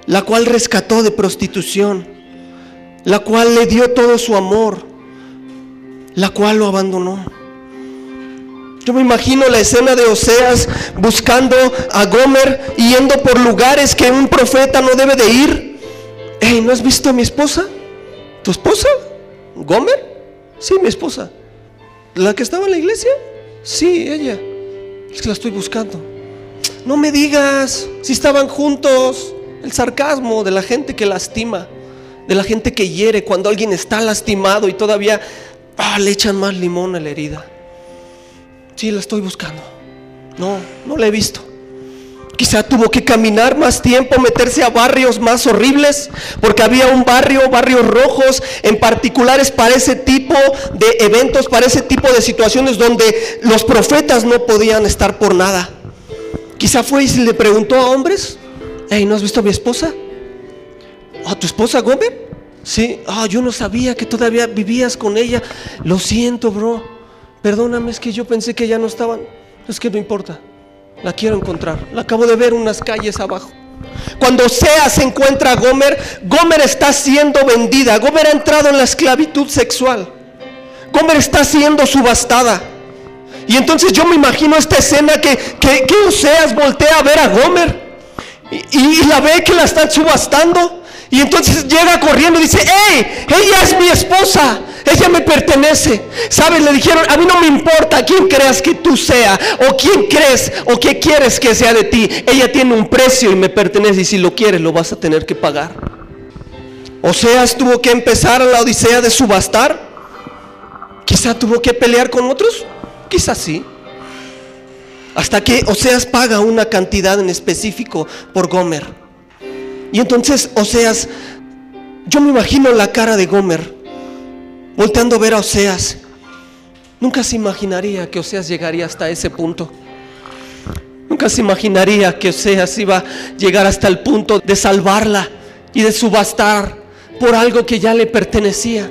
la cual rescató de prostitución, la cual le dio todo su amor, la cual lo abandonó. Yo me imagino la escena de Oseas buscando a Gomer yendo por lugares que un profeta no debe de ir. Hey, ¿no has visto a mi esposa? ¿Tu esposa? ¿Gomer? Sí, mi esposa. ¿La que estaba en la iglesia? Sí, ella. Es que la estoy buscando. No me digas si estaban juntos. El sarcasmo de la gente que lastima, de la gente que hiere cuando alguien está lastimado y todavía ah, le echan más limón a la herida. Sí, la estoy buscando. No, no la he visto. Quizá tuvo que caminar más tiempo, meterse a barrios más horribles, porque había un barrio, barrios rojos, en particulares para ese tipo de eventos, para ese tipo de situaciones donde los profetas no podían estar por nada. Quizá fue y se le preguntó a hombres, hey, ¿no has visto a mi esposa? ¿A tu esposa Gomer? Sí, ah, yo no sabía que todavía vivías con ella. Lo siento, bro. Perdóname, es que yo pensé que ya no estaban. Es que no importa. La quiero encontrar. La acabo de ver unas calles abajo. Cuando Sea se encuentra a Gomer, Gomer está siendo vendida. Gomer ha entrado en la esclavitud sexual. Gomer está siendo subastada. Y entonces yo me imagino esta escena que, que, Oseas voltea a ver a Gomer y, la ve que la están subastando. Y entonces llega corriendo y dice, ¡Hey! Ella es mi esposa. Ella me pertenece. ¿Sabes? Le dijeron, a mí no me importa quién creas que tú sea o quién crees o qué quieres que sea de ti. Ella tiene un precio y me pertenece y si lo quieres lo vas a tener que pagar. Oseas tuvo que empezar la odisea de subastar. Quizá tuvo que pelear con otros. Quizá sí. Hasta que Oseas paga una cantidad en específico por Gomer. Y entonces Oseas, yo me imagino la cara de Gomer volteando a ver a Oseas. Nunca se imaginaría que Oseas llegaría hasta ese punto. Nunca se imaginaría que Oseas iba a llegar hasta el punto de salvarla y de subastar por algo que ya le pertenecía.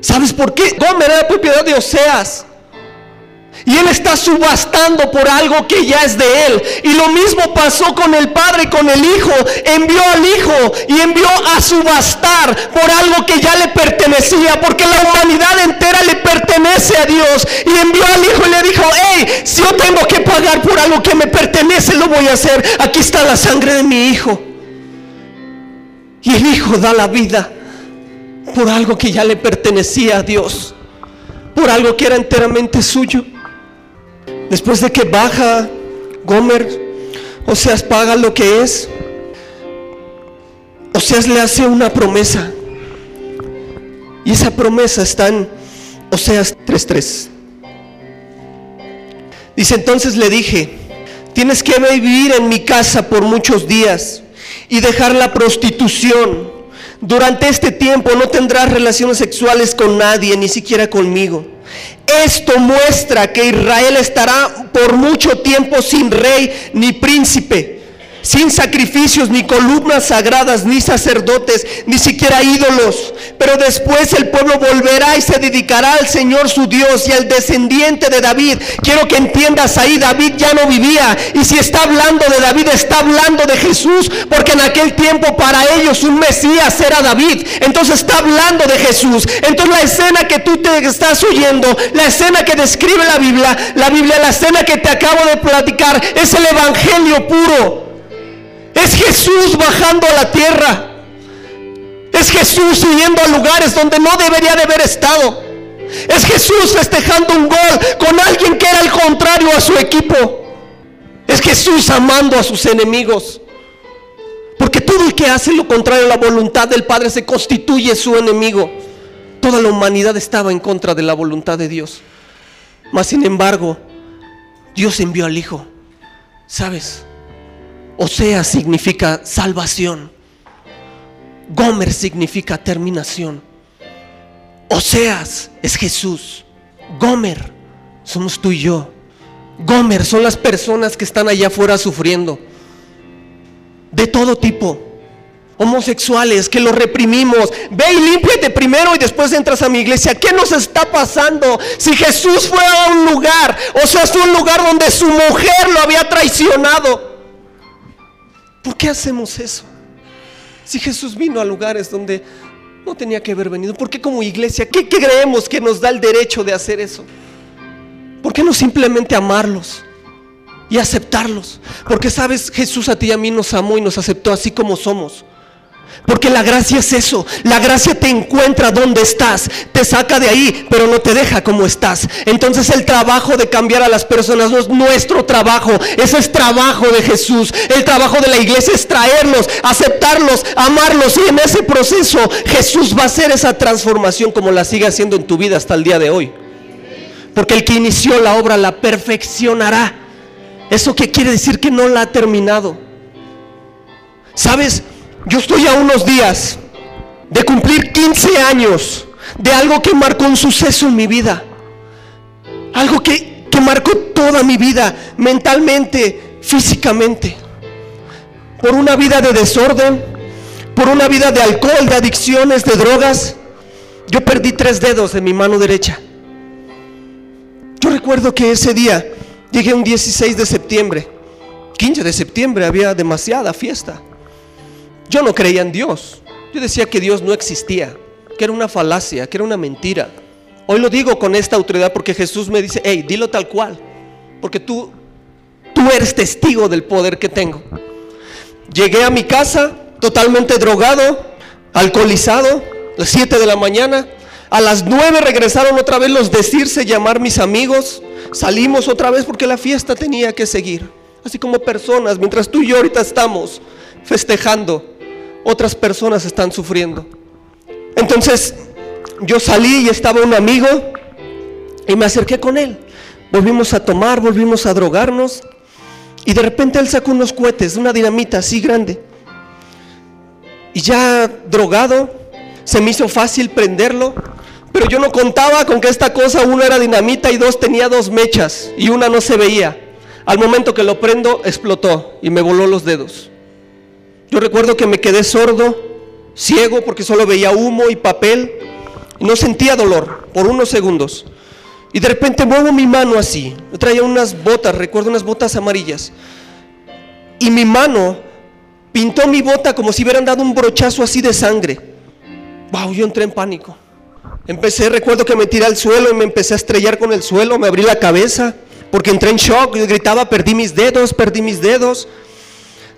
¿Sabes por qué? Gomer era propiedad de Oseas. Y él está subastando por algo que ya es de él. Y lo mismo pasó con el padre, con el hijo. Envió al hijo y envió a subastar por algo que ya le pertenecía. Porque la humanidad entera le pertenece a Dios. Y envió al hijo y le dijo, hey, si yo tengo que pagar por algo que me pertenece, lo voy a hacer. Aquí está la sangre de mi hijo. Y el hijo da la vida por algo que ya le pertenecía a Dios. Por algo que era enteramente suyo. Después de que baja Gomer, Oseas paga lo que es, Oseas le hace una promesa. Y esa promesa está en Oseas 3.3. Dice entonces le dije, tienes que vivir en mi casa por muchos días y dejar la prostitución. Durante este tiempo no tendrás relaciones sexuales con nadie, ni siquiera conmigo. Esto muestra que Israel estará por mucho tiempo sin rey ni príncipe sin sacrificios, ni columnas sagradas, ni sacerdotes, ni siquiera ídolos. Pero después el pueblo volverá y se dedicará al Señor su Dios y al descendiente de David. Quiero que entiendas ahí, David ya no vivía. Y si está hablando de David, está hablando de Jesús, porque en aquel tiempo para ellos un Mesías era David. Entonces está hablando de Jesús. Entonces la escena que tú te estás oyendo, la escena que describe la Biblia, la Biblia, la escena que te acabo de platicar, es el Evangelio puro. Es Jesús bajando a la tierra. Es Jesús yendo a lugares donde no debería de haber estado. Es Jesús festejando un gol con alguien que era el contrario a su equipo. Es Jesús amando a sus enemigos. Porque todo el que hace lo contrario a la voluntad del Padre se constituye su enemigo. Toda la humanidad estaba en contra de la voluntad de Dios. Mas sin embargo, Dios envió al Hijo. ¿Sabes? Osea significa salvación. Gomer significa terminación. Oseas es Jesús. Gomer somos tú y yo. Gomer son las personas que están allá afuera sufriendo. De todo tipo. homosexuales, que los reprimimos. Ve y límpiate primero y después entras a mi iglesia. ¿Qué nos está pasando? Si Jesús fue a un lugar, o sea, fue un lugar donde su mujer lo había traicionado. ¿Por qué hacemos eso? Si Jesús vino a lugares donde no tenía que haber venido, ¿por qué como iglesia, qué, creemos que nos da el derecho de hacer eso? ¿Por qué no simplemente amarlos? y aceptarlos. Porque sabes, Jesús a ti y a mí nos amó y nos aceptó así como somos. Porque la gracia es eso. La gracia te encuentra donde estás, te saca de ahí, pero no te deja como estás. Entonces el trabajo de cambiar a las personas no es nuestro trabajo, ese es trabajo de Jesús. El trabajo de la iglesia es traerlos, aceptarlos, amarlos. Y en ese proceso Jesús va a hacer esa transformación como la sigue haciendo en tu vida hasta el día de hoy. Porque el que inició la obra la perfeccionará. ¿Eso qué quiere decir que no la ha terminado? ¿Sabes? Yo estoy a unos días de cumplir 15 años de algo que marcó un suceso en mi vida. Algo que, que marcó toda mi vida, mentalmente, físicamente. Por una vida de desorden, por una vida de alcohol, de adicciones, de drogas. Yo perdí tres dedos en mi mano derecha. Yo recuerdo que ese día llegué un 16 de septiembre, 15 de septiembre, había demasiada fiesta. Yo no creía en Dios. Yo decía que Dios no existía, que era una falacia, que era una mentira. Hoy lo digo con esta autoridad porque Jesús me dice, hey, dilo tal cual, porque tú, tú eres testigo del poder que tengo. Llegué a mi casa totalmente drogado, alcoholizado, a las 7 de la mañana. A las 9 regresaron otra vez los decirse, llamar mis amigos. Salimos otra vez porque la fiesta tenía que seguir. Así como personas, mientras tú y yo ahorita estamos festejando otras personas están sufriendo. Entonces yo salí y estaba un amigo y me acerqué con él. Volvimos a tomar, volvimos a drogarnos y de repente él sacó unos cohetes, una dinamita así grande. Y ya drogado, se me hizo fácil prenderlo, pero yo no contaba con que esta cosa, una era dinamita y dos tenía dos mechas y una no se veía. Al momento que lo prendo, explotó y me voló los dedos. Yo recuerdo que me quedé sordo, ciego, porque solo veía humo y papel. Y no sentía dolor por unos segundos. Y de repente muevo mi mano así. Yo traía unas botas, recuerdo unas botas amarillas. Y mi mano pintó mi bota como si hubieran dado un brochazo así de sangre. Wow, yo entré en pánico. Empecé, recuerdo que me tiré al suelo y me empecé a estrellar con el suelo, me abrí la cabeza porque entré en shock, y gritaba, perdí mis dedos, perdí mis dedos.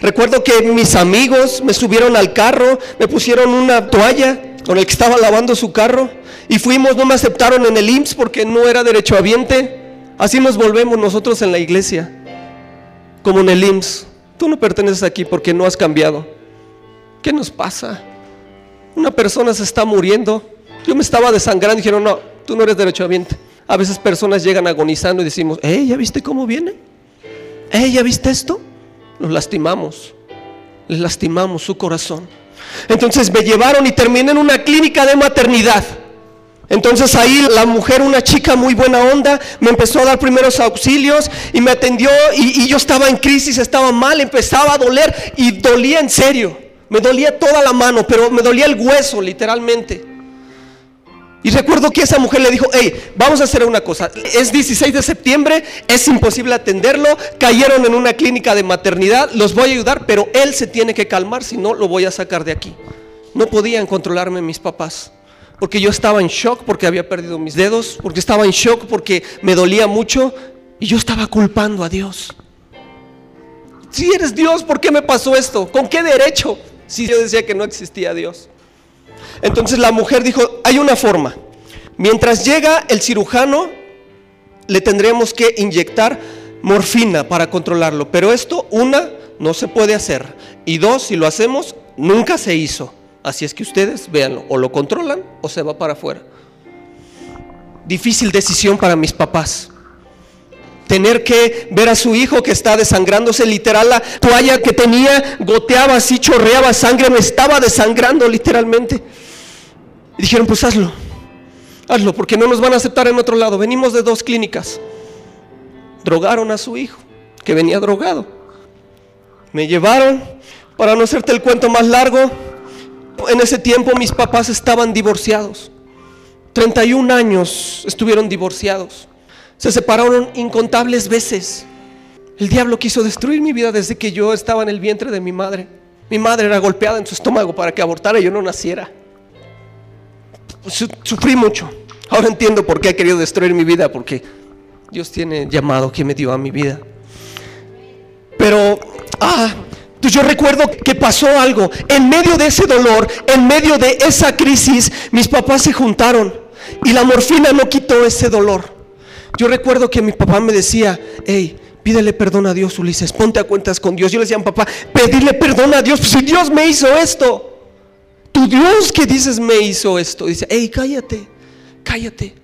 Recuerdo que mis amigos me subieron al carro, me pusieron una toalla con el que estaba lavando su carro y fuimos, no me aceptaron en el IMSS porque no era derechohabiente. Así nos volvemos nosotros en la iglesia, como en el IMSS. Tú no perteneces aquí porque no has cambiado. ¿Qué nos pasa? Una persona se está muriendo. Yo me estaba desangrando y dijeron, no, tú no eres derechohabiente. A veces personas llegan agonizando y decimos, ¿eh? ¿Ya viste cómo viene? ¿Eh? ¿Ya viste esto? Los lastimamos, les lastimamos su corazón. Entonces me llevaron y terminé en una clínica de maternidad. Entonces ahí la mujer, una chica muy buena onda, me empezó a dar primeros auxilios y me atendió y, y, yo estaba en crisis, estaba mal, empezaba a doler y dolía en serio. Me dolía toda la mano, pero me dolía el hueso literalmente. Y recuerdo que esa mujer le dijo, hey, vamos a hacer una cosa, es 16 de septiembre, es imposible atenderlo, cayeron en una clínica de maternidad, los voy a ayudar, pero él se tiene que calmar, si no lo voy a sacar de aquí. No podían controlarme mis papás, porque yo estaba en shock porque había perdido mis dedos, porque estaba en shock porque me dolía mucho y yo estaba culpando a Dios. Si eres Dios, ¿por qué me pasó esto? ¿Con qué derecho? Si yo decía que no existía Dios. Entonces la mujer dijo, hay una forma. Mientras llega el cirujano, le tendremos que inyectar morfina para controlarlo. Pero esto, una, no se puede hacer. Y dos, si lo hacemos, nunca se hizo. Así es que ustedes véanlo, o lo controlan o se va para afuera. Difícil decisión para mis papás. Tener que ver a su hijo que está desangrándose, literal, la toalla que tenía goteaba así, chorreaba sangre, me estaba desangrando literalmente. Dijeron, pues hazlo, hazlo, porque no nos van a aceptar en otro lado. Venimos de dos clínicas. Drogaron a su hijo, que venía drogado. Me llevaron, para no hacerte el cuento más largo, en ese tiempo mis papás estaban divorciados. 31 años estuvieron divorciados. Se separaron incontables veces. El diablo quiso destruir mi vida desde que yo estaba en el vientre de mi madre. Mi madre era golpeada en su estómago para que abortara y yo no naciera. Sufrí mucho. Ahora entiendo por qué ha querido destruir mi vida, porque Dios tiene llamado que me dio a mi vida. Pero, ah, pues yo recuerdo que pasó algo. En medio de ese dolor, en medio de esa crisis, mis papás se juntaron y la morfina no quitó ese dolor. Yo recuerdo que mi papá me decía, hey, pídele perdón a Dios, Ulises, ponte a cuentas con Dios. Yo le decía a papá, pedirle perdón a Dios, pues si Dios me hizo esto. Tu Dios que dices me hizo esto. Dice, hey, cállate, cállate.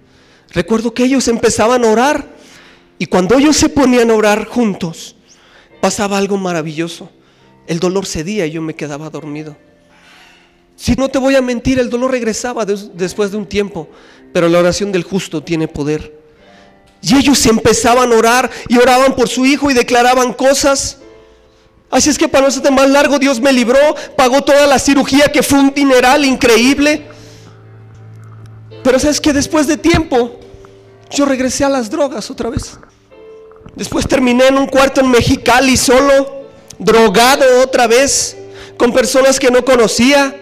Recuerdo que ellos empezaban a orar y cuando ellos se ponían a orar juntos, pasaba algo maravilloso. El dolor cedía y yo me quedaba dormido. Si no te voy a mentir, el dolor regresaba después de un tiempo, pero la oración del justo tiene poder. Y ellos empezaban a orar y oraban por su hijo y declaraban cosas. Así es que para no ser más largo, Dios me libró, pagó toda la cirugía que fue un dineral increíble. Pero sabes que después de tiempo, yo regresé a las drogas otra vez. Después terminé en un cuarto en Mexicali solo, drogado otra vez, con personas que no conocía.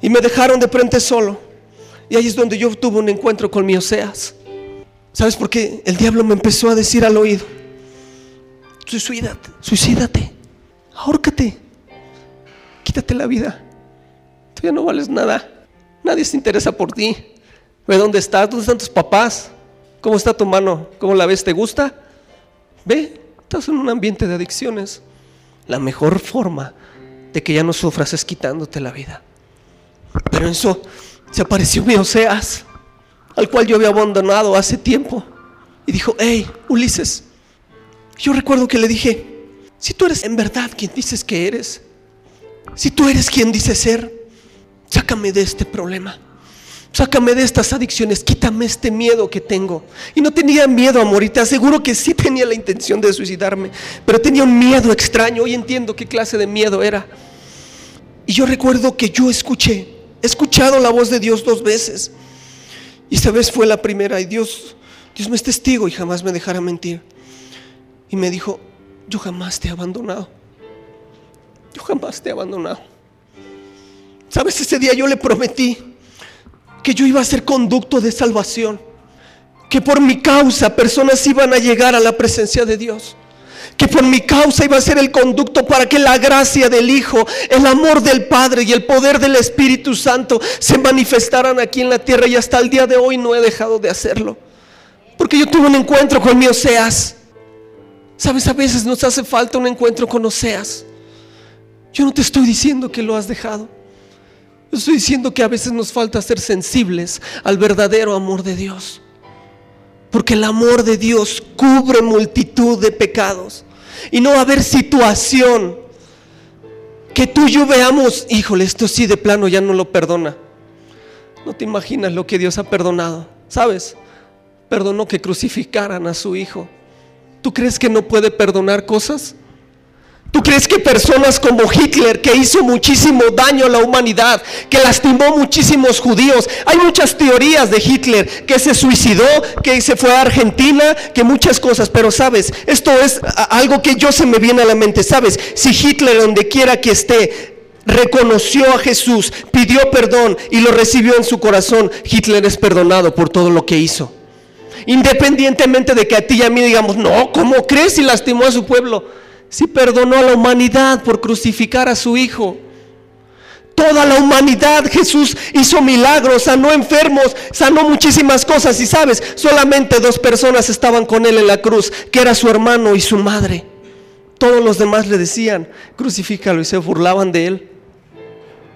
Y me dejaron de frente solo. Y ahí es donde yo tuve un encuentro con mi Oseas. ¿Sabes por qué? El diablo me empezó a decir al oído, suicídate, suicídate, ahórcate, quítate la vida. Tú ya no vales nada. Nadie se interesa por ti. Ve dónde estás, dónde están tus papás. ¿Cómo está tu mano? ¿Cómo la ves? ¿Te gusta? Ve, estás en un ambiente de adicciones. La mejor forma de que ya no sufras es quitándote la vida. Pero en eso se apareció mi Oseas, al cual yo había abandonado hace tiempo. Y dijo, hey, Ulises. Yo recuerdo que le dije, si tú eres en verdad quien dices que eres, si tú eres quien dices ser, sácame de este problema. Sácame de estas adicciones, quítame este miedo que tengo. Y no tenía miedo a morir, te aseguro que sí tenía la intención de suicidarme, pero tenía un miedo extraño. Hoy entiendo qué clase de miedo era. Y yo recuerdo que yo escuché, he escuchado la voz de Dios dos veces. Y esta vez fue la primera y Dios, Dios me es testigo y jamás me dejará mentir. Y me dijo, yo jamás te he abandonado. Yo jamás te he abandonado. ¿Sabes? Ese día yo le prometí que yo iba a ser conducto de salvación, que por mi causa personas iban a llegar a la presencia de Dios, que por mi causa iba a ser el conducto para que la gracia del Hijo, el amor del Padre y el poder del Espíritu Santo se manifestaran aquí en la tierra y hasta el día de hoy no he dejado de hacerlo. Porque yo tuve un encuentro con mi Oseas. Sabes, a veces nos hace falta un encuentro con Oseas. Yo no te estoy diciendo que lo has dejado. Estoy diciendo que a veces nos falta ser sensibles al verdadero amor de Dios. Porque el amor de Dios cubre multitud de pecados. Y no va a haber situación que tú y yo veamos, híjole, esto sí de plano ya no lo perdona. No te imaginas lo que Dios ha perdonado. ¿Sabes? Perdonó que crucificaran a su hijo. ¿Tú crees que no puede perdonar cosas? ¿Tú crees que personas como Hitler, que hizo muchísimo daño a la humanidad, que lastimó muchísimos judíos, hay muchas teorías de Hitler, que se suicidó, que se fue a Argentina, que muchas cosas, pero sabes, esto es algo que yo se me viene a la mente, sabes, si Hitler donde quiera que esté, reconoció a Jesús, pidió perdón y lo recibió en su corazón, Hitler es perdonado por todo lo que hizo. Independientemente de que a ti y a mí digamos, no, ¿cómo crees si lastimó a su pueblo? si perdonó a la humanidad por crucificar a su Hijo. Toda la humanidad Jesús hizo milagros, sanó enfermos, sanó muchísimas cosas. Y sabes, solamente dos personas estaban con él en la cruz, que era su hermano y su madre. Todos los demás le decían, crucifícalo y se burlaban de él.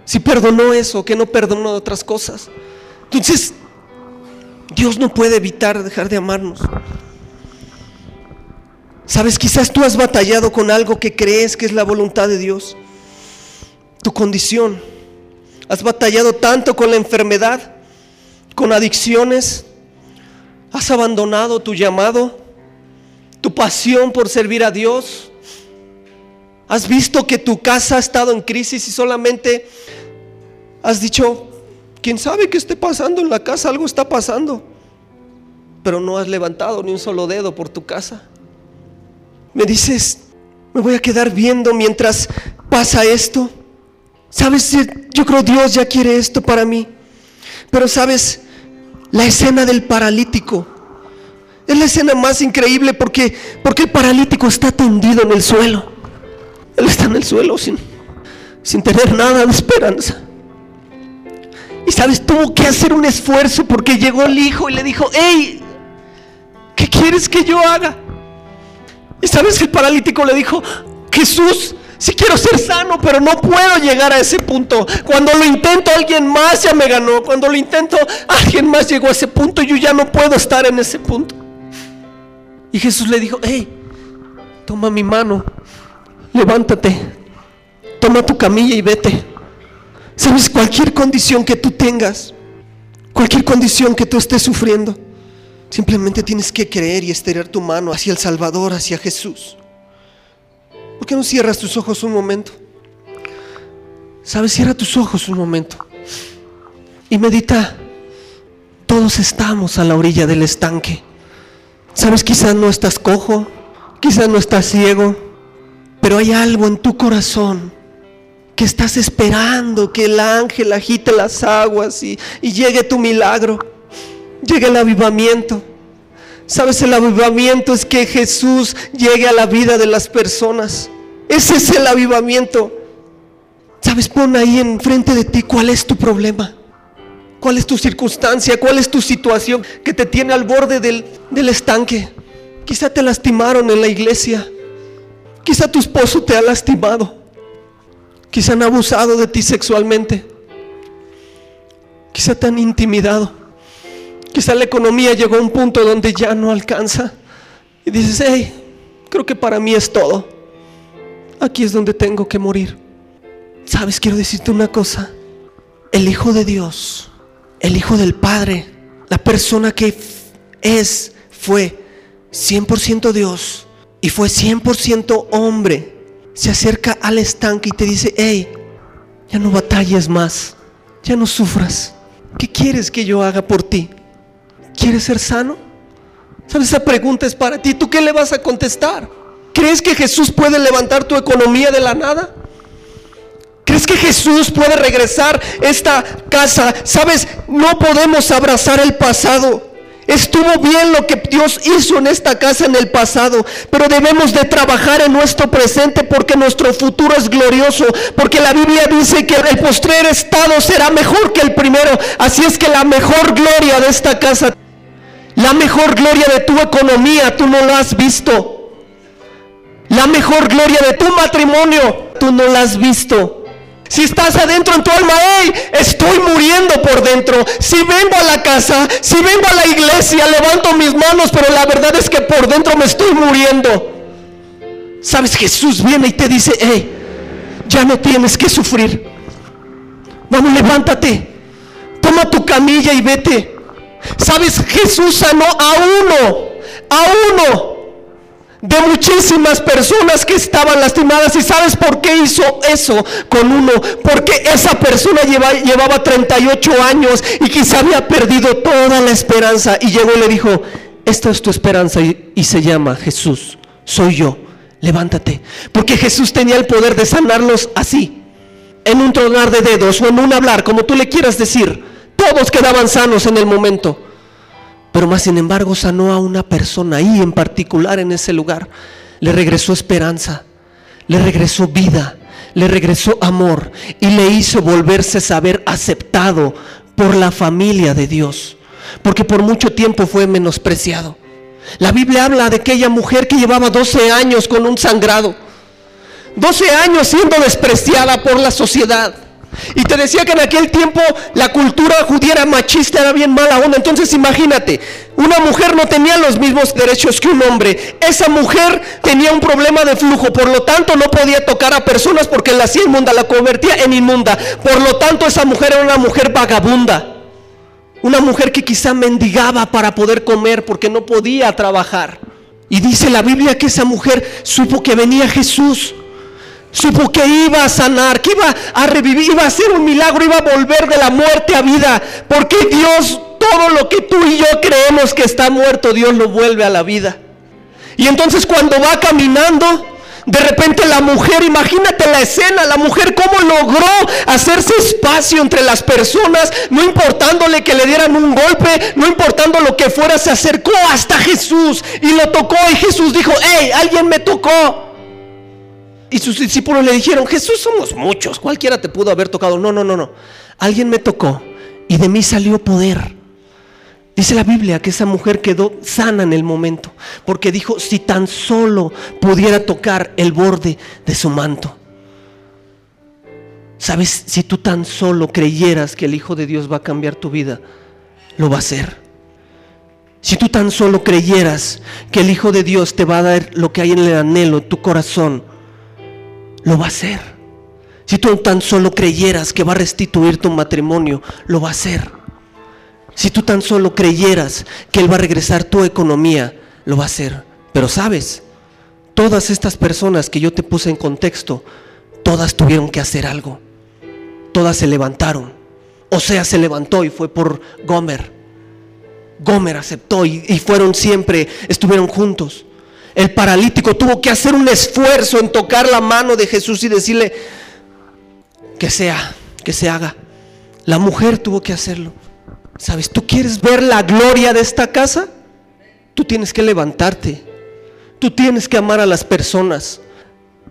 Si perdonó eso, que no perdonó otras cosas. Entonces, Dios no puede evitar dejar de amarnos. Sabes, quizás tú has batallado con algo que crees que es la voluntad de Dios. Tu condición. Has batallado tanto con la enfermedad, con adicciones. Has abandonado tu llamado, tu pasión por servir a Dios. Has visto que tu casa ha estado en crisis y solamente Has dicho, quién sabe qué esté pasando en la casa, algo está pasando. Pero no has levantado ni un solo dedo por tu casa. Me dices, me voy a quedar viendo mientras pasa esto. Sabes, yo creo Dios ya quiere esto para mí. Pero sabes, la escena del paralítico es la escena más increíble porque, porque el paralítico está tendido en el suelo. Él está en el suelo sin, sin tener nada de esperanza. Y sabes, tuvo que hacer un esfuerzo porque llegó el hijo y le dijo, hey, ¿qué quieres que yo haga? Y sabes el paralítico le dijo, Jesús, si quiero ser sano, pero no puedo llegar a ese punto. Cuando lo intento, alguien más ya me ganó. Cuando lo intento, alguien más llegó a ese punto y yo ya no puedo estar en ese punto. Y Jesús le dijo, hey, toma mi mano, levántate, toma tu camilla y vete. Sabes, cualquier condición que tú tengas, cualquier condición que tú estés sufriendo, simplemente tienes que creer y estirar tu mano hacia el Salvador, hacia Jesús. ¿Por qué no cierras tus ojos un momento? Sabes, cierra tus ojos un momento y medita. Todos estamos a la orilla del estanque. Sabes, quizás no estás cojo, quizás no estás ciego, pero hay algo en tu corazón que estás esperando que el ángel agite las aguas y, y llegue tu milagro, llegue el avivamiento. Sabes, el avivamiento es que Jesús llegue a la vida de las personas. Ese es el avivamiento. Sabes, pon ahí enfrente de ti cuál es tu problema. ¿Cuál es tu circunstancia? ¿Cuál es tu situación que te tiene al borde del, del estanque? Quizá te lastimaron en la iglesia. Quizá tu esposo te ha lastimado. Quizá han abusado de ti sexualmente. Quizá te han intimidado. Quizá la economía llegó a un punto donde ya no alcanza. Y dices, hey, creo que para mí es todo. Aquí es donde tengo que morir. Sabes, quiero decirte una cosa. El Hijo de Dios, el Hijo del Padre, la persona que es, fue 100% Dios y fue 100% hombre, se acerca al estanque y te dice, hey, ya no batalles más, ya no sufras. ¿Qué quieres que yo haga por ti? ¿Quieres ser sano? ¿Sabes? Esa pregunta es para ti. ¿Tú qué le vas a contestar? ¿Crees que Jesús puede levantar tu economía de la nada? ¿Crees que Jesús puede regresar esta casa? Sabes, no podemos abrazar el pasado. Estuvo bien lo que Dios hizo en esta casa en el pasado, pero debemos de trabajar en nuestro presente porque nuestro futuro es glorioso, porque la Biblia dice que el postrer estado será mejor que el primero, así es que la mejor gloria de esta casa, la mejor gloria de tu economía, tú no la has visto. La mejor gloria de tu matrimonio, tú no la has visto. Si estás adentro en tu alma, hey, estoy muriendo por dentro. Si vengo a la casa, si vengo a la iglesia, levanto mis manos, pero la verdad es que por dentro me estoy muriendo. Sabes, Jesús viene y te dice, hey, ya no tienes que sufrir. Vamos, levántate. Toma tu camilla y vete. Sabes, Jesús sanó a uno, a uno de muchísimas personas que estaban lastimadas. ¿Y sabes por qué hizo eso con uno? Porque esa persona llevaba 38 años y quizá había perdido toda la esperanza. Y llegó y le dijo, esta es tu esperanza y, y se llama Jesús, soy yo, levántate. Porque Jesús tenía el poder de sanarlos así, en un tronar de dedos o en un hablar, como tú le quieras decir. Todos quedaban sanos en el momento. Pero más sin embargo sanó a una persona ahí en particular en ese lugar. Le regresó esperanza, le regresó vida, le regresó amor y le hizo volverse a saber aceptado por la familia de Dios. Porque por mucho tiempo fue menospreciado. La Biblia habla de aquella mujer que llevaba 12 años con un sangrado. 12 años siendo despreciada por la sociedad. Y te decía que en aquel tiempo la cultura judía era machista, era bien mala onda. Entonces imagínate, una mujer no tenía los mismos derechos que un hombre. Esa mujer tenía un problema de flujo, por lo tanto no podía tocar a personas porque la hacía inmunda, la convertía en inmunda. Por lo tanto esa mujer era una mujer vagabunda. Una mujer que quizá mendigaba para poder comer porque no podía trabajar. Y dice la Biblia que esa mujer supo que venía Jesús Supo que iba a sanar, que iba a revivir, iba a hacer un milagro, iba a volver de la muerte a vida. Porque Dios, todo lo que tú y yo creemos que está muerto, Dios lo vuelve a la vida. Y entonces cuando va caminando, de repente la mujer, imagínate la escena, la mujer cómo logró hacerse espacio entre las personas, no importándole que le dieran un golpe, no importando lo que fuera, se acercó hasta Jesús y lo tocó y Jesús dijo, hey, alguien me tocó. Y sus discípulos le dijeron, Jesús somos muchos, cualquiera te pudo haber tocado. No, no, no, no. Alguien me tocó y de mí salió poder. Dice la Biblia que esa mujer quedó sana en el momento, porque dijo, si tan solo pudiera tocar el borde de su manto. Sabes, si tú tan solo creyeras que el Hijo de Dios va a cambiar tu vida, lo va a hacer. Si tú tan solo creyeras que el Hijo de Dios te va a dar lo que hay en el anhelo, tu corazón, lo va a hacer. Si tú tan solo creyeras que va a restituir tu matrimonio, lo va a hacer. Si tú tan solo creyeras que Él va a regresar tu economía, lo va a hacer. Pero sabes, todas estas personas que yo te puse en contexto, todas tuvieron que hacer algo. Todas se levantaron. O sea, se levantó y fue por Gomer. Gomer aceptó y, y fueron siempre, estuvieron juntos. El paralítico tuvo que hacer un esfuerzo en tocar la mano de Jesús y decirle que sea, que se haga. La mujer tuvo que hacerlo. ¿Sabes? ¿Tú quieres ver la gloria de esta casa? Tú tienes que levantarte. Tú tienes que amar a las personas.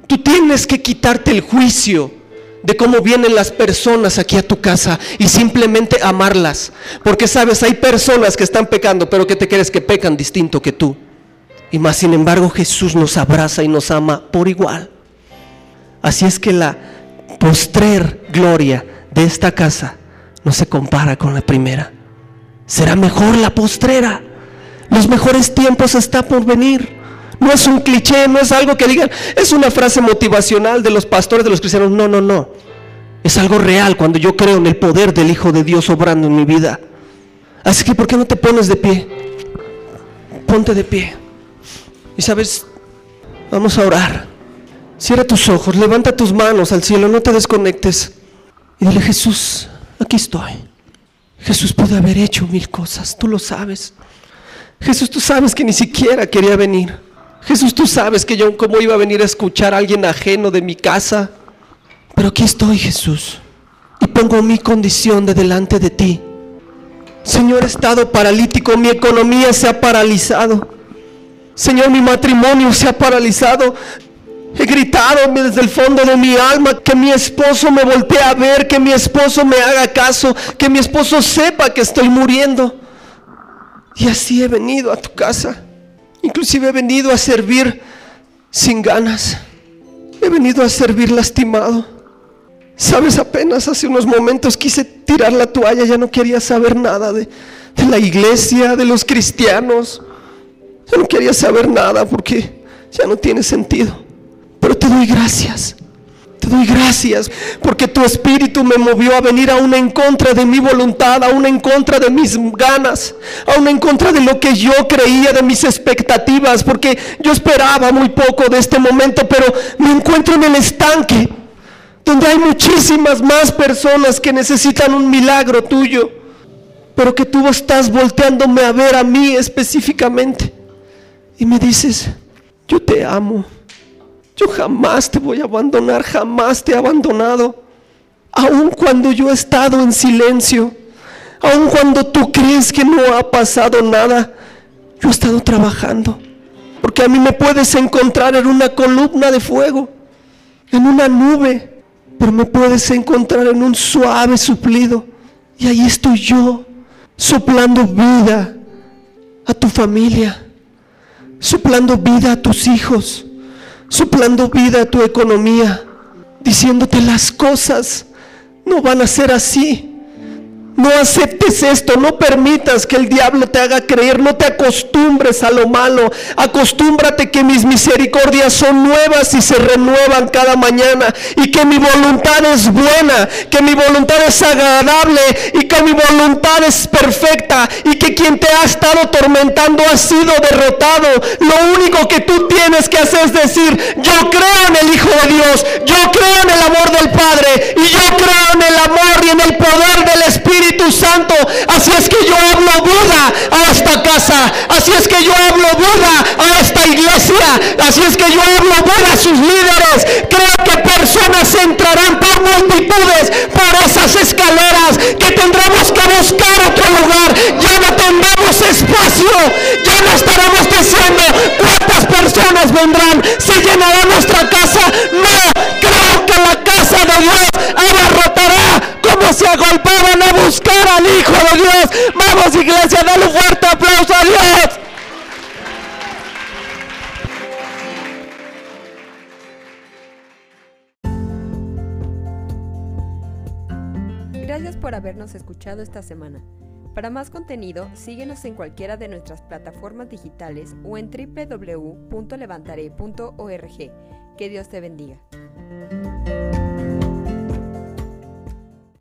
Tú tienes que quitarte el juicio de cómo vienen las personas aquí a tu casa y simplemente amarlas. Porque sabes, hay personas que están pecando, pero que te crees que pecan distinto que tú. Y más sin embargo Jesús nos abraza y nos ama por igual. Así es que la postrer gloria de esta casa no se compara con la primera. Será mejor la postrera. Los mejores tiempos está por venir. No es un cliché, no es algo que digan, es una frase motivacional de los pastores, de los cristianos. No, no, no. Es algo real cuando yo creo en el poder del Hijo de Dios obrando en mi vida. Así que, ¿por qué no te pones de pie? Ponte de pie. Y sabes, vamos a orar. Cierra tus ojos, levanta tus manos al cielo, no te desconectes. Y dile, Jesús, aquí estoy. Jesús pudo haber hecho mil cosas, tú lo sabes. Jesús, tú sabes que ni siquiera quería venir. Jesús, tú sabes que yo cómo iba a venir a escuchar a alguien ajeno de mi casa. Pero aquí estoy, Jesús. Y pongo mi condición de delante de ti. Señor, he estado paralítico, mi economía se ha paralizado. Señor, mi matrimonio se ha paralizado. He gritado desde el fondo de mi alma que mi esposo me voltee a ver, que mi esposo me haga caso, que mi esposo sepa que estoy muriendo. Y así he venido a tu casa. Inclusive he venido a servir sin ganas. He venido a servir lastimado. Sabes, apenas hace unos momentos quise tirar la toalla, ya no quería saber nada de, de la iglesia, de los cristianos. Ya no quería saber nada porque ya no tiene sentido. Pero te doy gracias. Te doy gracias porque tu espíritu me movió a venir aún en contra de mi voluntad, aún en contra de mis ganas, aún en contra de lo que yo creía, de mis expectativas, porque yo esperaba muy poco de este momento, pero me encuentro en el estanque, donde hay muchísimas más personas que necesitan un milagro tuyo, pero que tú estás volteándome a ver a mí específicamente y me dices, yo te amo. Yo jamás te voy a abandonar, jamás te he abandonado. Aun cuando yo he estado en silencio, aun cuando tú crees que no ha pasado nada, yo he estado trabajando. Porque a mí me puedes encontrar en una columna de fuego, en una nube, pero me puedes encontrar en un suave suplido. Y ahí estoy yo, soplando vida a tu familia, soplando vida a tus hijos soplando vida a tu economía, diciéndote las cosas no van a ser así. No aceptes esto, no permitas que el diablo te haga creer, no te acostumbres a lo malo. Acostúmbrate que mis misericordias son nuevas y se renuevan cada mañana y que mi voluntad es buena, que mi voluntad es agradable y que mi voluntad es perfecta y que quien te ha estado tormentando ha sido derrotado. Lo único que tú tienes que hacer es decir, yo creo en el Hijo de Dios, yo creo en el amor del Padre y yo creo en el amor y en el poder del Espíritu Espíritu Santo. Así es que yo hablo Buda a esta casa. Así es que yo hablo Buda a esta iglesia. Así es que yo hablo Buda a sus líderes. Creo que personas entrarán por multitudes por esas escaleras que tendremos que buscar otro lugar. Ya no tendremos espacio. Ya no estaremos diciendo cuántas personas vendrán. Se llenará nuestra casa. No, creo que la casa de Dios abarrotará como se agolpaban a buscar al Hijo de Dios. Vamos iglesia, dale fuerte aplauso a Dios. Gracias por habernos escuchado esta semana. Para más contenido, síguenos en cualquiera de nuestras plataformas digitales o en www.levantaré.org. Que Dios te bendiga.